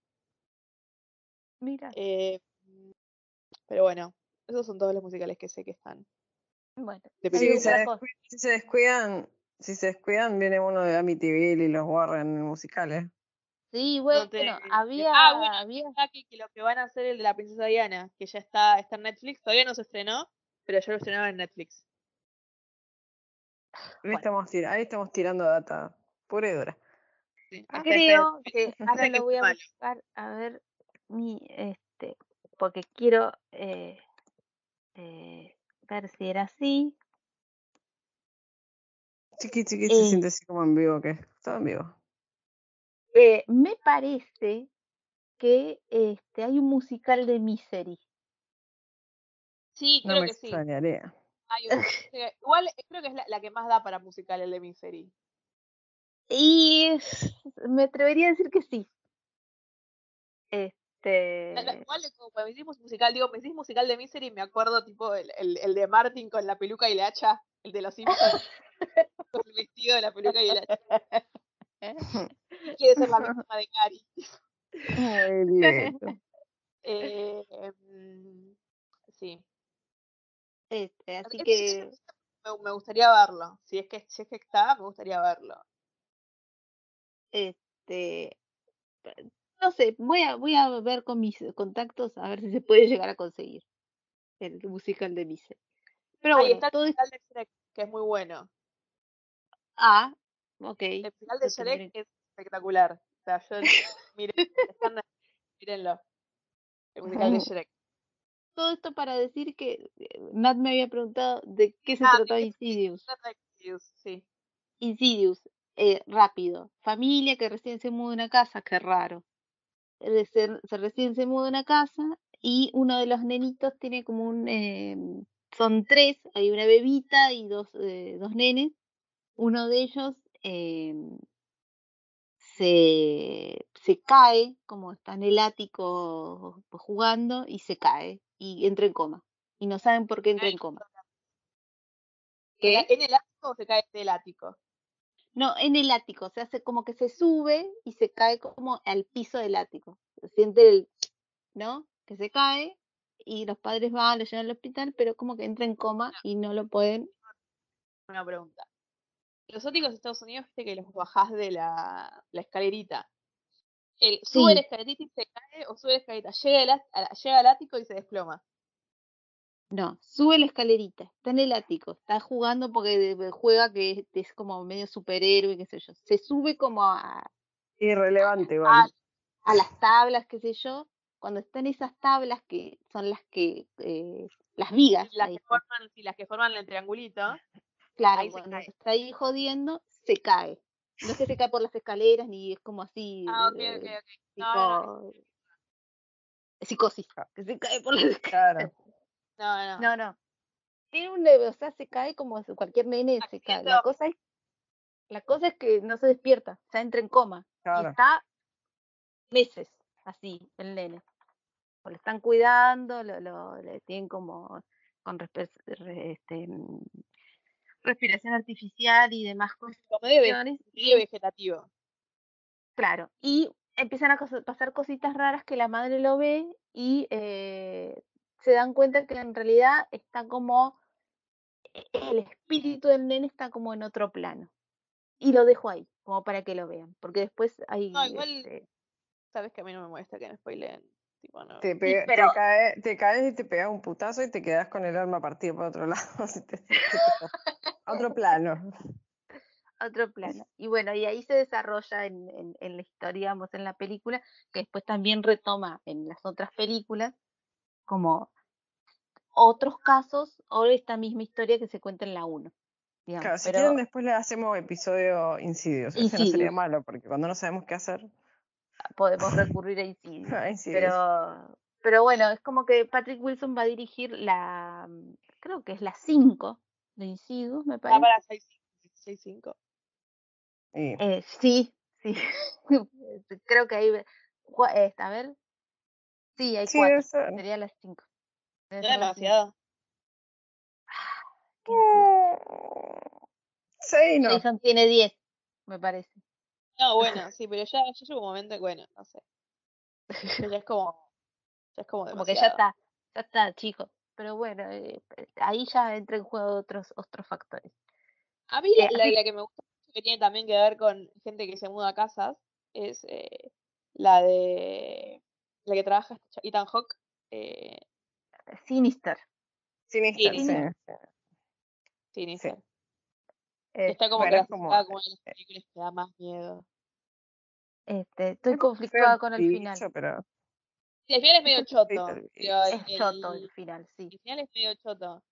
Mira, Eh, pero bueno, esos son todos los musicales que sé que están. bueno, se si se descuidan, si se descuidan, viene uno de Amityville y los Warren musicales. Sí, No bueno, te- había, Ah, bueno, había, que, que lo que van a hacer el de la princesa Diana, que ya está, está en Netflix, todavía no se estrenó, pero ya lo estrenaron en Netflix. Ahí bueno, estamos, tir- ahí estamos tirando data y dura. Sí, Ah, creo que <laughs> ahora lo voy a buscar a ver mi, este, porque quiero eh, eh, ver si era así. Chiqui chiqui se Eh. siente así como en vivo, que todo en vivo. Eh, me parece que este, hay un musical de Misery. Sí, No creo me que sí. extrañaría. Sí, <laughs> Igual eh, creo que es la, la que más da para musical, el de Misery. Y me atrevería a decir que sí. Este. La- la- Igual como cuando me decís musical, digo, me decís musical de Misery y me acuerdo tipo el, el, el de Martin con la peluca y la hacha, el de los Simpsons, <laughs> con el vestido de la peluca y el hacha. <laughs> Quiere ser la víctima de Cari. Muy directo. Eh, mm, sí. Este, así que me, me gustaría verlo. Si es que si es que está, me gustaría verlo. este no sé, voy a voy a ver con mis contactos a ver si se puede llegar a conseguir el musical de Misery. Pero Ahí bueno, está el todo musical de Shrek, que es muy bueno. Ah, ok. El musical de tendré Shrek es espectacular. O sea, yo <laughs> miren, están- mírenlo. El musical de <laughs> Shrek. Todo esto para decir que eh, Nat me había preguntado de qué se Ah, trataba ¿de Insidious. Insidious, Sí. Insidious, eh, rápido. Familia que recién se muda a una casa, qué raro. Eh, Se, se recién se muda a una casa y uno de los nenitos tiene como un... eh, son tres, hay una bebita y dos, eh, dos nenes. Uno de ellos se, se cae, como está en el ático jugando, y se cae y entra en coma. Y no saben por qué entra en coma. ¿Se cae ¿Qué? ¿En el ático o se cae del ático? No, en el ático, se hace como que se sube y se cae como al piso del ático. Se siente el, ¿no? Que se cae y los padres van, lo llevan al hospital, pero como que entra en coma y no lo pueden. Una pregunta. Los áticos de Estados Unidos, viste que los bajás de la, la escalerita. El, ¿Sube la Sí. escalerita y se cae o sube la escalerita? Llega, el a- llega al ático y se desploma. No, sube la escalerita, está en el ático, está jugando porque juega que es, como medio superhéroe, qué sé yo. Se sube como a, Irrelevante igual. a las tablas, qué sé yo. Cuando están esas tablas que son las que, eh, las vigas, las que forman, sí, las que forman el triangulito. Claro, Ahí se cuando está ahí jodiendo, se cae. No es que se cae por las escaleras ni es como así, Ah, ok, eh, ok, ok. tipo No, no, psicosis, que se cae por las escaleras. Claro. no, no. No, no. Tiene un leve, o sea, se cae como cualquier nene se cae. La cosa es, la cosa es que no se despierta, o sea, entra en coma. Y Claro. está meses así, el nene. O lo están cuidando, lo, lo- le tienen como con este, respiración artificial y demás cuestiones. y medio vegetativo. Claro, y empiezan a pasar cositas raras que la madre lo ve y eh, se dan cuenta que en realidad está como e- el espíritu del nene está como en otro plano. Y lo dejo ahí, como para que lo vean, porque después hay No, igual- este, Sabes que a mí no me molesta que me spoileen. Tipo, no. Te, pega- pero- te, cae- te caes y te pegas un putazo y te quedas con el alma partida por otro <laughs> lado. <laughs> otro plano. otro plano. Y bueno, y ahí se desarrolla en, en, en la historia, digamos, en la película, que después también retoma en las otras películas, como otros casos o esta misma historia que se cuenta en la 1. digamos, Claro, si pero- quieren después le hacemos episodio Insidious. Ese no sería malo porque cuando no sabemos qué hacer. Podemos <laughs> recurrir a Insidious. Pero, pero bueno, es como que Patrick Wilson va a dirigir la, creo que es la 5 de Insidious, me Ah, parece. para 6-5. Y- Eh, sí, sí. <laughs> creo que ahí, esta, a ver. Sí, hay sí, cuatro. debe ser. Sería las 5. No es demasiado. Sí, no. Jason tiene 10, me parece. No, bueno, sí, pero ya, ya llegó un momento que, bueno, no sé. Ya es como. Ya es como <laughs> Como que ya está, ya está, chicos. Pero bueno, eh, ahí ya entra en juego otros, otros factores. A mí la, Eh, la- que me gusta mucho, que tiene también que ver con gente que se muda a casas, es eh, la de. La que trabaja Ethan Hawke. Eh, Sinister. Sinister, sí. Sinister. sí. Eh, Está como bueno, es como- clasificada como, una de las películas que da más miedo. este, estoy Es conflictuada con el final. pero Sí, el final es medio choto. el pero Es el- choto el final, sí. El final es medio choto.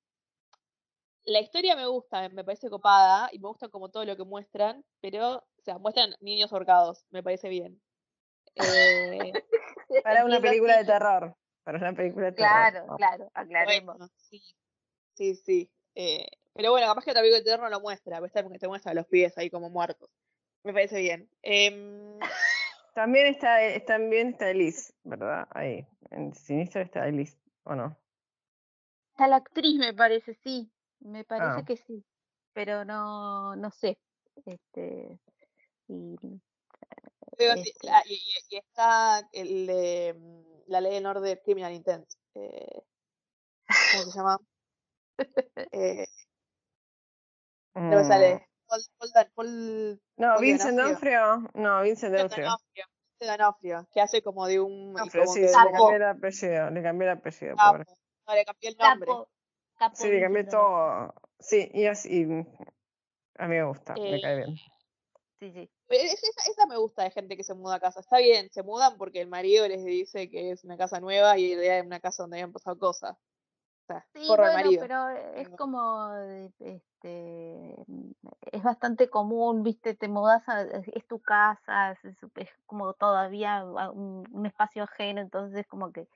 la historia me gusta, me parece copada y me gusta como todo lo que muestran, pero, o sea, muestran niños ahorcados, me parece bien. Eh, <laughs> Para una película de terror. Para una película de terror. Claro, claro, aclaremos. bueno, sí, sí, sí. eh, pero bueno, capaz que otra película de terror no lo muestra, ¿viste? porque te muestra a los pies ahí como muertos. Me parece bien. Em, <laughs> También está, eh, también está Elise, ¿verdad? Ahí. En Sinister está Elise, ¿o no? Está la actriz, me parece, sí. Me parece Ah. que sí. Pero no, no sé. Este, y, Este. ah, y, y- y está el, de, mm, la ley de honor de Criminal Intent. eh, ¿Cómo se llama? <laughs> Eh, no me Mm, sale. Paul, Paul Paul- No, Paul Vincent D'Onofrio. No, Vincent D'Onofrio. D'Onofrio. D'Onofrio, que hace como de un. D'Onofrio, sí, le cambié el apellido, le cambié el apellido, pobre. No, le cambié el nombre. capo, capo Sí, le cambié Vincent todo. Sí, y así. A mí me gusta, me cae bien. Sí, sí. Esa, esa me gusta de gente que se muda a casa. Está bien, se mudan porque el marido les dice que es una casa nueva y en realidad es una casa donde habían pasado cosas. Sea, Sí, al bueno, marido. pero es Pero- como, este, es bastante común, viste, te mudas a, es tu casa, es, es- es como todavía un, un espacio ajeno, entonces es como que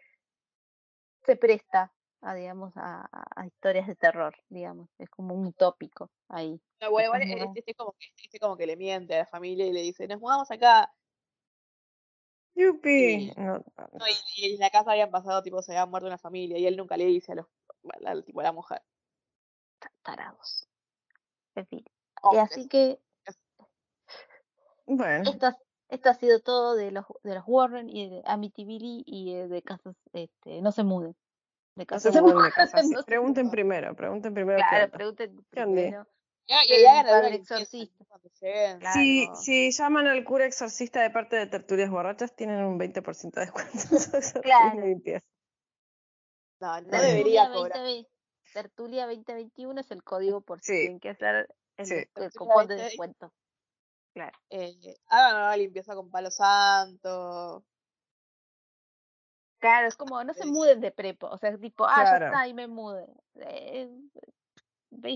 se presta a, digamos, a, historias de terror, digamos, es como un tópico ahí. No, igual, igual, estás este, mudando. este como que, este como que le miente a la familia y le dice, nos mudamos acá. ¡Yupi! Y- No, No, y, y en la casa habían pasado, tipo, se había muerto una familia y él nunca le dice a los, la, la mujer. Tarados. En fin. Y Hombres. así que <laughs> bueno, esto, ha- esto ha sido todo de los, de los Warren y de Amityville y eh, de casas, este, no se muden. De no casas se de mueven de mujeres, <laughs> casa. sí. no se Pregunten primero, pregunten primero Claro, pregunten primero. Ya, y, y hagan para alguna el exorcista. Claro. Si, si llaman al cura exorcista de parte de tertulias borrachas, tienen un 20% de descuento. <laughs> en Claro. No, no Tertulia debería cobrar. 20, Tertulia 2021 es el código por si Sí. tienen que hacer el, Sí. el cupón de 20. descuento. Claro. Eh, hagan una limpieza con palo santo. Claro, es como, no se Sí. muden de prepo, o sea, tipo, ah, ya está, y me mude. Eh,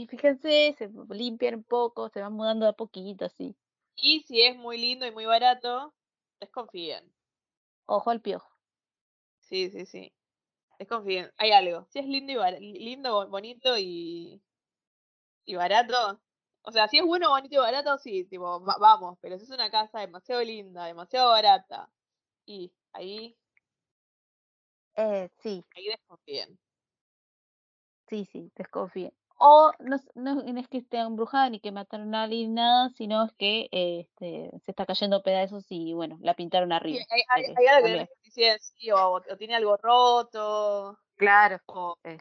fíjense, se limpian un poco, se van mudando de a poquito, así. Y si es muy lindo y muy barato, desconfíen. Ojo al piojo. Sí, sí, sí. Desconfíen. Hay algo. Si es lindo y bar- lindo, bo- bonito y, y barato. O sea, si es bueno, bonito y barato, sí, tipo, va- vamos. Pero si es una casa demasiado linda, demasiado barata, y ahí, Eh, sí, ahí desconfíen. sí, sí, desconfíen. O no, es- no, no es que esté embrujada ni que mataron a alguien, nada, sino es que eh, este, se está cayendo pedazos y bueno, la pintaron Sí, arriba. hay, o sea hay, hay algo que dicen, sí, o, o tiene algo roto, Claro, o eh,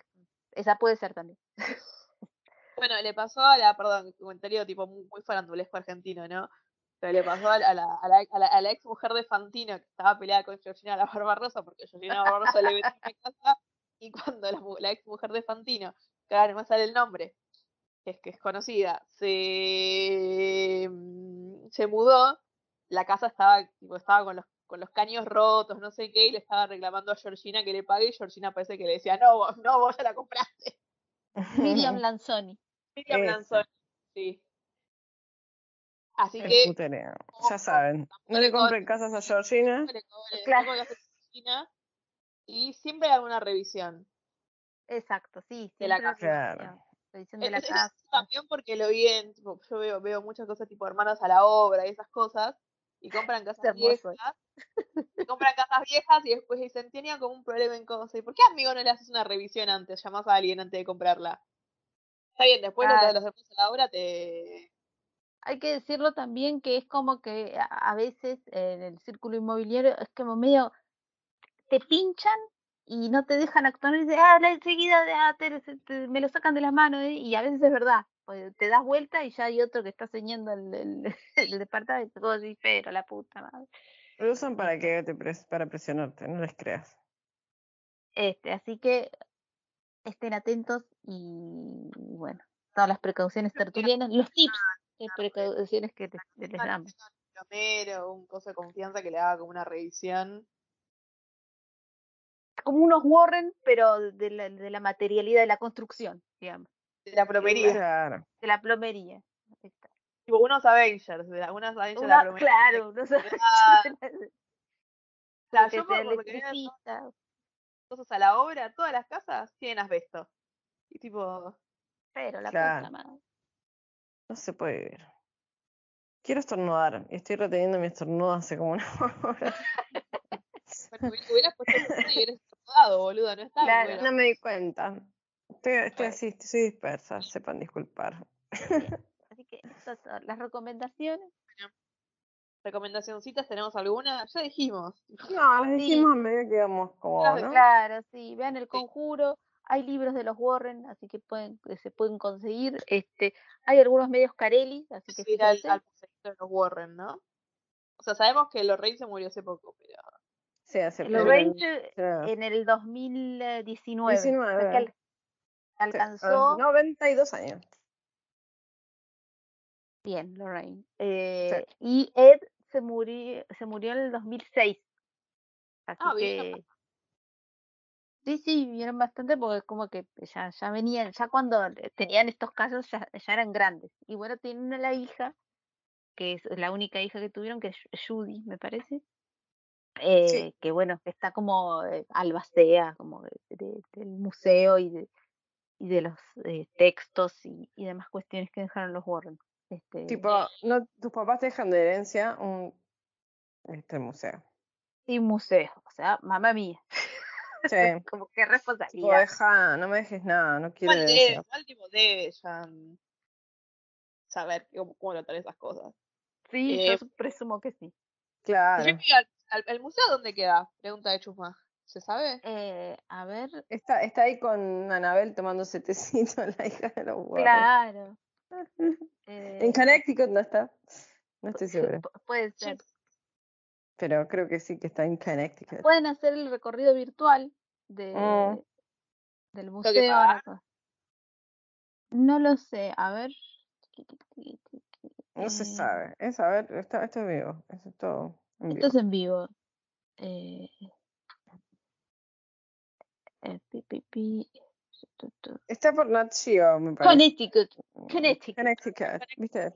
esa puede ser también. <laughs> Bueno, le pasó a la, perdón, comentario tipo muy, muy farandulesco argentino, ¿no? Pero le pasó a la, a la, a la, a la- a la ex mujer de Fantino que estaba peleada con Georgina la Barbarosa porque Georgina Barbarosa le vendió una casa y cuando la, mu- la ex mujer de Fantino, ahora no me sale el nombre, que es que es conocida, se, mm, se mudó, la casa estaba, tipo, estaba con los con los caños rotos, no sé qué, y le estaba reclamando a Georgina que le pague, y Georgina parece que le decía, no, vos, no, vos ya la compraste. <laughs> Miriam Lanzoni. Miriam Esa. Lanzoni, sí. Así El que putereo. Ya saben. No le compren casas a Georgina. Claro. tampoco hace Georgina, y siempre hay alguna revisión. Exacto, sí, De la casa. Revisión de la Es- es- casa. también porque lo vi en, tipo, yo veo, veo muchas cosas tipo hermanos a la obra y esas cosas, y compran casas viejas, y compran casas viejas y después dicen, tenía como un problema en cosas, ¿y por qué amigo no le haces una revisión antes? Llamás a alguien antes de comprarla. Está bien, después los- Claro. los hermanos a la obra te... Hay que decirlo también que es como que a veces en el círculo inmobiliario es como medio te pinchan y no te dejan actuar y dicen, ah, la enseguida de, ah, te- te- me lo sacan de las manos ¿eh? y a veces es verdad. pues, te das vuelta y ya hay otro que está señando el, el, <laughs> el departamento, como así, pero la puta madre. Lo usan para que te pres- para presionarte, no les creas. Este, así que estén atentos y bueno, todas las precauciones tertulianas, los tips de precauciones que te- les damos. un un coso de confianza que le haga como una revisión. Como unos Warren, pero de la, de la materialidad de la construcción, digamos. de la plomería. Claro. de la plomería. Tipo, unos Avengers, de la, unos Avengers de la plomería. claro, no sé. Ah, O sea, que yo por, a la obra, todas las casas tienen asbesto. Y tipo, pero la Claro. puta madre. No se puede vivir. Quiero estornudar estoy reteniendo mi estornudo hace como una <laughs> hora. <laughs> bueno, hubi- hubieras puesto el y hubieras estornudado, boludo, no está Claro, bueno. No me di cuenta. Estoy, estoy Bueno. así, estoy dispersa, sepan disculpar. <laughs> Así que estas son las recomendaciones. Recomendacioncitas, ¿tenemos alguna? Ya dijimos. No, Sí. dijimos a medida que íbamos como, Claro, ¿no? Claro, sí, vean el conjuro. Hay libros de los Warren, así que pueden, que se pueden conseguir. Este, hay algunos medios Carelli, así que ir al, al de los Warren, ¿no? O sea, sabemos que Lorraine se murió hace poco, pero Sí, hace Los pero- Rangers claro. en el 2019. o sea que 19. al- Sí, alcanzó ah, 92 años. bien Lorraine. Eh, Y Ed se murió, se murió en el 2006. Así Ah, bien, que sí, sí, vivieron bastante porque como que ya, ya venían, ya cuando tenían estos casos ya, ya eran grandes. Y bueno, tienen una la hija, que es la única hija que tuvieron, que es Judy, me parece. Eh, que bueno, que está como eh, albacea como de- de- del museo y de, y de los eh, textos y, y demás cuestiones que dejaron los Warren. Este, Tipo, no, tus papás te dejan de herencia un este museo. y museo, o sea, mamá mía. Sí. <laughs> como que responsabilidad. deja, no me dejes nada, no quiero debe, tipo debe ya saber cómo, cómo tratar esas cosas. Sí, yo eh, su- presumo que sí. Claro. Yo al, al- ¿El museo dónde queda? Pregunta de Chusma. ¿Se sabe? Eh, a ver, Está, está ahí con Anabel tomándose tecito, <laughs> la hija de los Warren. claro. <laughs> En eh, Connecticut no está. No estoy segura. pu- puede ser. Pero creo que sí que está en Connecticut. Pueden hacer el recorrido virtual de, Mm. del museo. No lo sé, a ver. No se Eh, sabe. Es a ver, está, esto es vivo. Eso es todo en Esto vivo. es en vivo. Eh, eh, pi, pi, pi, tu, tu. Está por Nat Geo, me parece. Connecticut. Connecticut. Connecticut, ¿viste?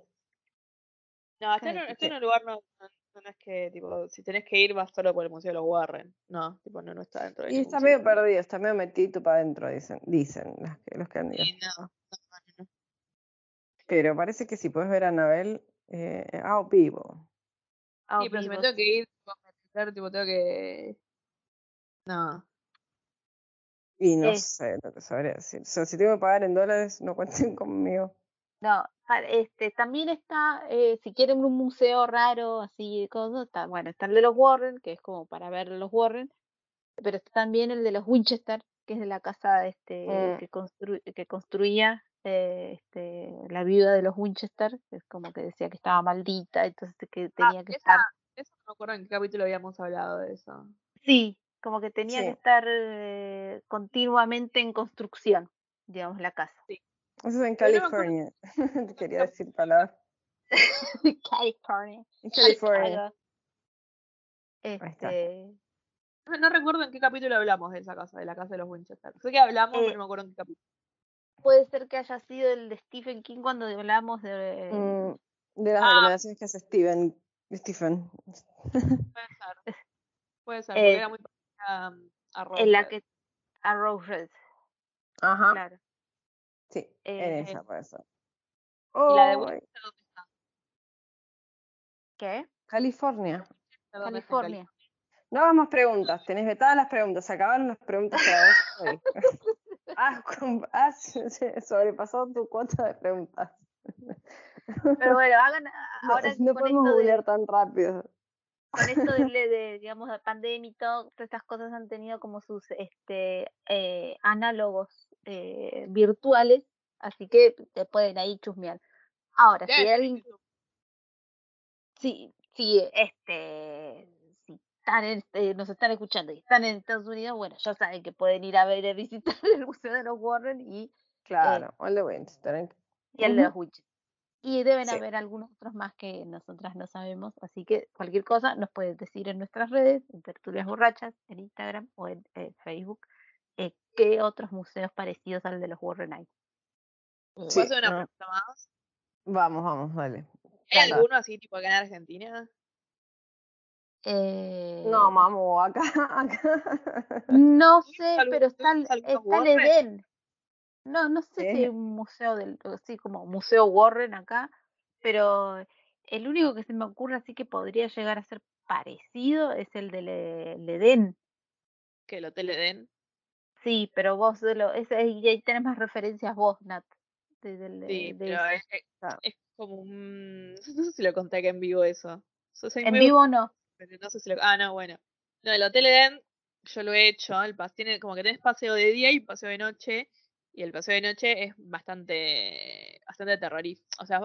No, está en, un- está en un lugar, no, no, no es que, tipo, si tenés que ir vas solo por el Museo de los Warren. No, tipo, no, no está dentro de Y está medio perdido, está medio metido para adentro, dicen, dicen los que, los que han ido. Sí, no, no, no, no. Pero parece que si puedes ver a Anabel eh, a vivo. Ah, Sí, pero si me tengo que ir, tipo, tengo que... No. Y no sé, no te sabría decir. O sea, si tengo que pagar en dólares, no cuenten <laughs> conmigo. No, este, también está, eh, si quieren un museo raro, así de cosas, está, bueno, está el de los Warren, que es como para ver los Warren, pero está también el de los Winchester, que es de la casa este, Mm. que, constru- que construía eh, este, la viuda de los Winchester, que es como que decía que estaba maldita, entonces que tenía que esa- estar, Eso no me acuerdo en qué capítulo habíamos hablado de eso. sí, como que tenía que estar eh, continuamente en construcción, digamos, la casa. Eso es en Pero no California. <laughs> Quería decir palabras. <laughs> California. En <laughs> California. Este, No, no recuerdo en qué capítulo hablamos de esa casa, de la casa de los Winchester. Sé que hablamos, Eh, pero no me acuerdo en qué capítulo. Puede ser que haya sido el de Stephen King cuando hablamos de... Mm, de las Ah. recomendaciones que hace Steven. Stephen. <laughs> Puede ser. Puede ser, Eh, porque era muy parecida a, a en la Rose. que... A Rose Red, Ajá. claro. Sí, Eh, en esa puede ser. ¿Y la de dónde está? ¿Qué? California. ¿Dónde está en California. No hagas más preguntas, tenés vetadas las preguntas, se acabaron las preguntas para vos hoy. <laughs> has, com- has <laughs> sobrepasado tu cuota de preguntas. Pero bueno, hagan No, ahora no con podemos de, googlear tan rápido. con esto de, <laughs> de, digamos, de pandemia y todo, todas estas cosas han tenido como sus este eh, análogos eh, virtuales, así que te pueden ahí chusmear. Ahora, si alguien si, si este, están en- eh, nos están escuchando y están en Estados Unidos, bueno, ya saben que pueden ir a ver a visitar <laughs> el Museo de los Warren y, Claro, o el de Winchester. ¿eh? y el de los Winchester. Y deben Sí. haber algunos otros más que nosotras no sabemos, así que cualquier cosa nos puedes decir en nuestras redes, en Tertulias Borrachas, en Instagram o en eh, Facebook, eh, qué otros museos parecidos al de los Warren hay. ¿Puedo Sí, hacer una pregunta más? Vamos, vamos, dale. ¿Hay alguno así tipo acá en Argentina? Eh, No, mamu, acá, <laughs> acá. No ¿Tuviste sé, pero está, está el? Edén. No, no sé si hay un museo del, sí, como Museo Warren acá, pero el único que se me ocurre así que podría llegar a ser parecido es el del eh, el Edén. Que el Hotel Edén. Sí, pero vos de lo, ese, y ahí tenés más referencias vos, Nat, de, del- Sí, de pero es, es- Claro. es como un... <laughs> No sé si lo conté acá en vivo eso. En muy vivo no. No. Ah, no, bueno. No, el Hotel Edén, yo lo he hecho. El pas... tiene como que tenés paseo de día y paseo de noche. Y el paseo de noche es bastante, bastante terrorífico. O sea,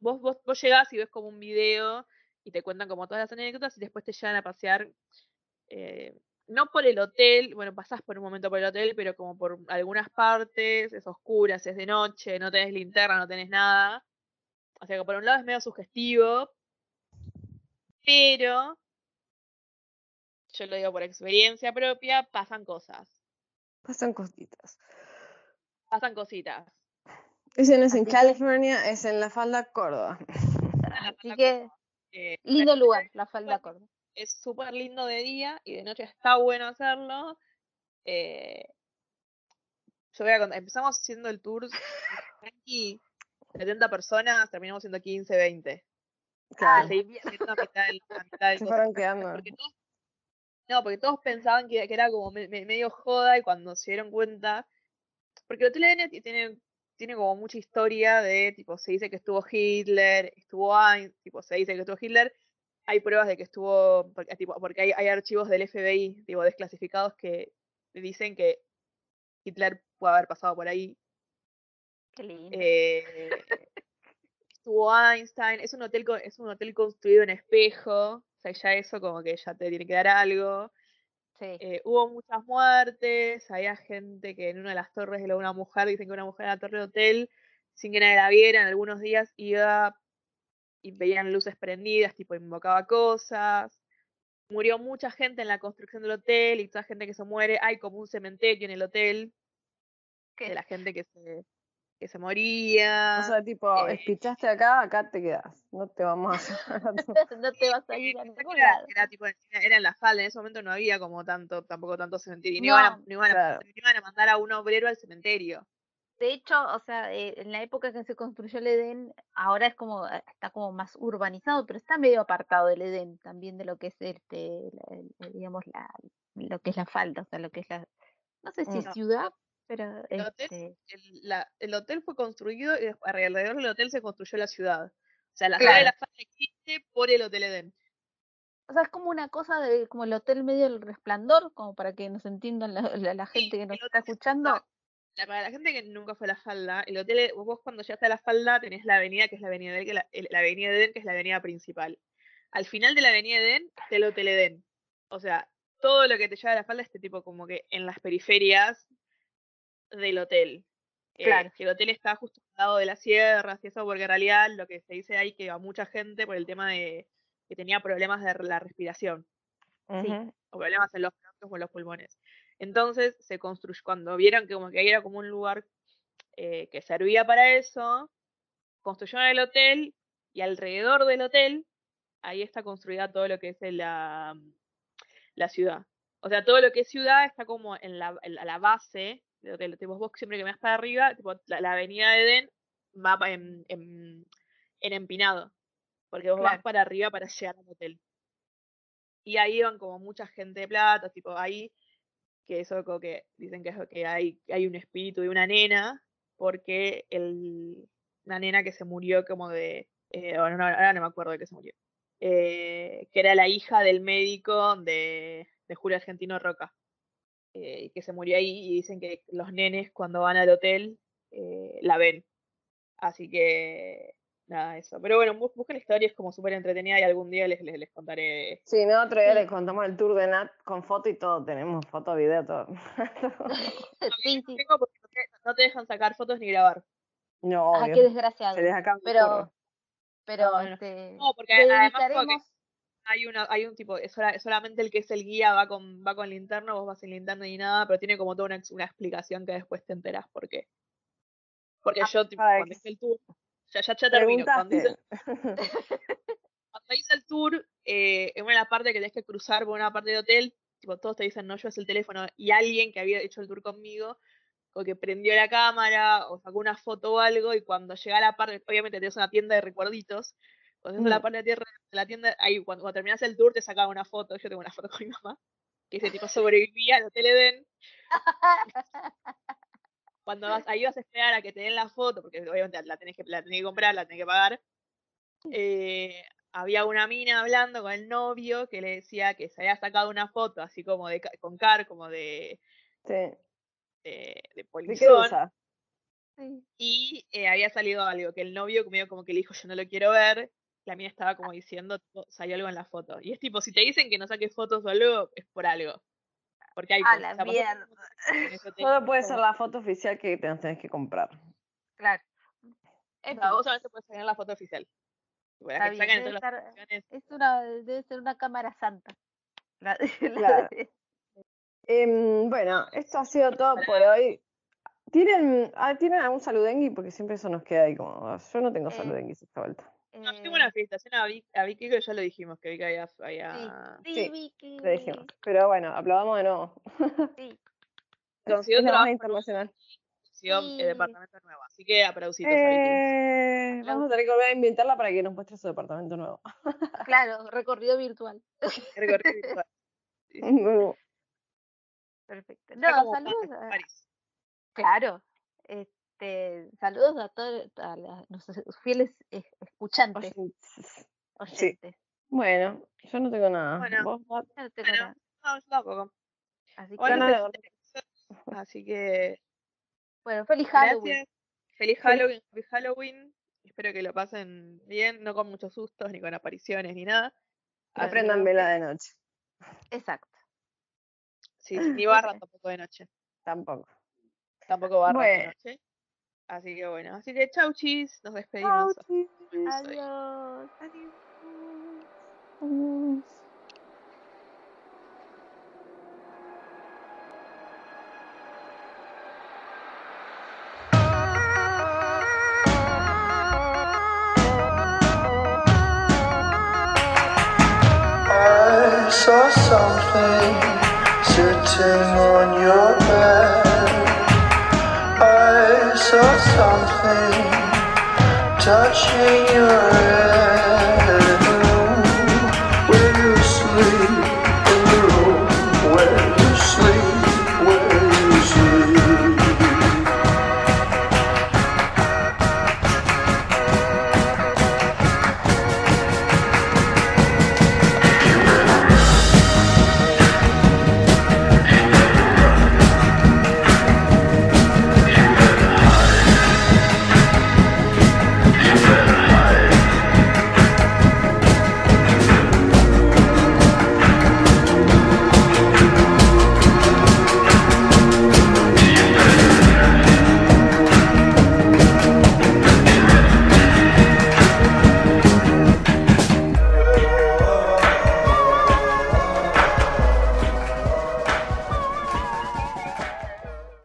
vos, vos, vos llegás y ves como un video y te cuentan como todas las anécdotas y después te llevan a pasear. eh, no por el hotel, bueno, pasás por un momento por el hotel, pero como por algunas partes, es oscuras, es de noche, no tenés linterna, no tenés nada. O sea que por un lado es medio sugestivo, pero yo lo digo por experiencia propia, pasan cosas, Pasan cositas. pasan cositas. Ese no es en Así California, es en la falda Córdoba. Así que, Eh, lindo lugar, la falda corta. es súper lindo de día y de noche está bueno hacerlo. Eh, yo voy a contar, empezamos haciendo el tour, tranqui, 70 personas, terminamos siendo 15, 20. Claro. Se fueron quedando. Porque todos, no, porque todos pensaban que, que era como me- me- medio joda y cuando se dieron cuenta, porque el ti- tiene, tiene como mucha historia de, tipo, se dice que estuvo Hitler, estuvo Einstein, tipo, se dice que estuvo Hitler, hay pruebas de que estuvo, porque, tipo, porque hay, hay archivos del FBI, tipo, desclasificados que dicen que Hitler puede haber pasado por ahí. Qué lindo. Eh, estuvo Einstein, es un hotel es un hotel construido en espejo, sea, ya eso como que ya te tiene que dar algo. Sí. Eh, hubo muchas muertes, había gente que en una de las torres de una mujer, dicen que una mujer en la torre de hotel, sin que nadie la viera, en algunos días iba y veían luces prendidas, tipo invocaba cosas. Murió mucha gente en la construcción del hotel y toda gente que se muere, hay como un cementerio en el hotel ¿Qué? de la gente que se, que se moría. O sea, tipo, eh, espichaste acá, acá te quedas. No te vamos a hacer. <laughs> no te vas a ir a ningún era, lado. era tipo, era era en la falda, en ese momento no había como tanto, tampoco tanto cementerio. y No, iban, a, No, iban a- claro. no iban a mandar a un obrero al cementerio. De hecho, o sea, eh, en la época que se construyó el Edén, ahora es como, eh, está como más urbanizado, pero está medio apartado el Edén también de lo que es este, la- el- digamos, la, lo que es la falda, o sea, lo que es la, no sé si Mm. No, ciudad, pero el hotel- este, El, la- el hotel fue construido y alrededor del hotel se construyó la ciudad. O sea, la ciudad de Claro. la falda existe por el Hotel Edén. o sea, es como una cosa de, como el hotel medio del resplandor, como para que nos entiendan la, la- la gente que nos está escuchando. La- para la gente que nunca fue a la falda, el hotel, vos cuando llegaste a la falda tenés la avenida que es la avenida Edén, que es la, el- la avenida Edén, que es la avenida principal. Al final de la avenida Edén está el Hotel Edén. O sea, todo lo que te lleva a la falda este tipo como que en las periferias del hotel. Eh, Claro. que el hotel está justo al lado de las sierras y eso, porque en realidad lo que se dice ahí que va mucha gente por el tema de que tenía problemas de la respiración Ujú. o problemas en los bronquios o en los pulmones. Entonces se construyó, cuando vieron que como que ahí era como un lugar eh, que servía para eso, construyeron el hotel y alrededor del hotel, ahí está construida todo lo que es la, la ciudad. O sea, todo lo que es ciudad está como en la, en la- la base hotel. Tipo, vos siempre que me vas para arriba, tipo, la, la avenida de Edén va en, en, en empinado. Porque vos vas para arriba para llegar al hotel. Y ahí van como mucha gente de plata, tipo ahí, que eso como que dicen que, es- que hay, hay un espíritu de una nena, porque el, una nena que se murió como de, eh, bueno, no, ahora no me acuerdo de qué se murió, eh, que era la hija del médico de, de Julio Argentino Roca, eh, que se murió ahí y dicen que los nenes cuando van al hotel eh, la ven. Así que, nada, eso. Pero bueno, bus- busquen la historia, es como súper entretenida y algún día les, les, les contaré Sí, no, otro día Sí. les contamos el tour de Nat con foto y todo. Tenemos foto, video, todo. <laughs> Sí, sí. porque no te, dejan sacar fotos ni grabar. no, Ah, qué desgraciado. Se les acaba el Pero, pero, No, no. este, No, porque además dedicaremos, hay una, hay un tipo, es sola- solamente el que es el guía va con, va con linterna, vos vas sin linterna ni nada, pero tiene como toda una, una explicación que después te enterás por qué. Porque Ah, yo, tipo, cuando hice el tour, ya, ya, ya termino. Cuando hice, <laughs> cuando hice el tour, eh, en una parte que tenés que cruzar por una parte del hotel, tipo, todos te dicen no lleves el teléfono, y alguien que había hecho el tour conmigo, o que prendió la cámara, o sacó una foto o algo, y cuando llega a la parte, obviamente tenés una tienda de recuerditos, a la Mm. parte de la, tierra, de la tienda, ahí cuando, cuando terminás el tour te sacaban una foto, yo tengo una foto <laughs> con mi mamá, que ese tipo sobrevivía al Hotel Edén, <laughs> cuando vas, ahí vas a esperar a que te den la foto, porque obviamente la tenés que, la tenés que comprar, la tenés que pagar. eh, había una mina hablando con el novio que le decía que se había sacado una foto así como de con car, como de, Sí. de, de ¿De qué polizón? Sí. y eh, había salido algo, que el novio medio como que le dijo yo no lo quiero ver, la mina estaba como diciendo, tipo, salió algo en la foto. Y es tipo, si te dicen que no saques fotos o algo, es por algo. Porque hay A cosas, la o sea, Solo puede ser la foto oficial que te tenés que comprar. Claro. O sea, vos solamente puedes tener la foto oficial. Está bien, debe las estar- es una, debe ser una cámara santa. <laughs> La, la Claro. de- Em, bueno, esto ha sido todo por hoy. ¿Tienen, ah, ¿Tienen algún saludengui? Porque siempre eso nos queda ahí como. ah, Yo no tengo Eh, saludenguis esta vuelta. No, yo tengo eh, una felicitación a Vicky, a Vicky que ya lo dijimos, que Vicky había, había sí, sí, Vicky, Lo dijimos. Pero bueno, aplaudamos de nuevo. sí. <laughs> consiguió Es trabajo, internacional. consiguió Sí. el departamento nuevo. Así que aplausitos a Vicky. Eh, vamos a tener que volver a invitarla para que nos muestre su departamento nuevo. <laughs> Claro, recorrido virtual. <laughs> Recorrido virtual. Perfecto. No, saludos. A- París. Claro. Este, saludos a todos a la- nuestros fieles eh, escuchantes, Oye, oyentes. Bueno, yo no tengo nada. Bueno. ¿Vos? Yo no tengo Bueno, nada. no, yo tampoco. Así que, no. <laughs> Así bueno, feliz Halloween. gracias. Feliz Halloween, happy Halloween. Espero que lo pasen bien, no con muchos sustos, ni con apariciones, ni nada. Aprendan vela de noche. Exacto. Sí, ni <laughs> barra tampoco de noche. Tampoco. Tampoco barra de noche. Así que bueno, así que chau chis, nos despedimos. Chau, chis. Adiós. Adiós. Adiós. I saw something sitting on your bed. Saw something touching your head.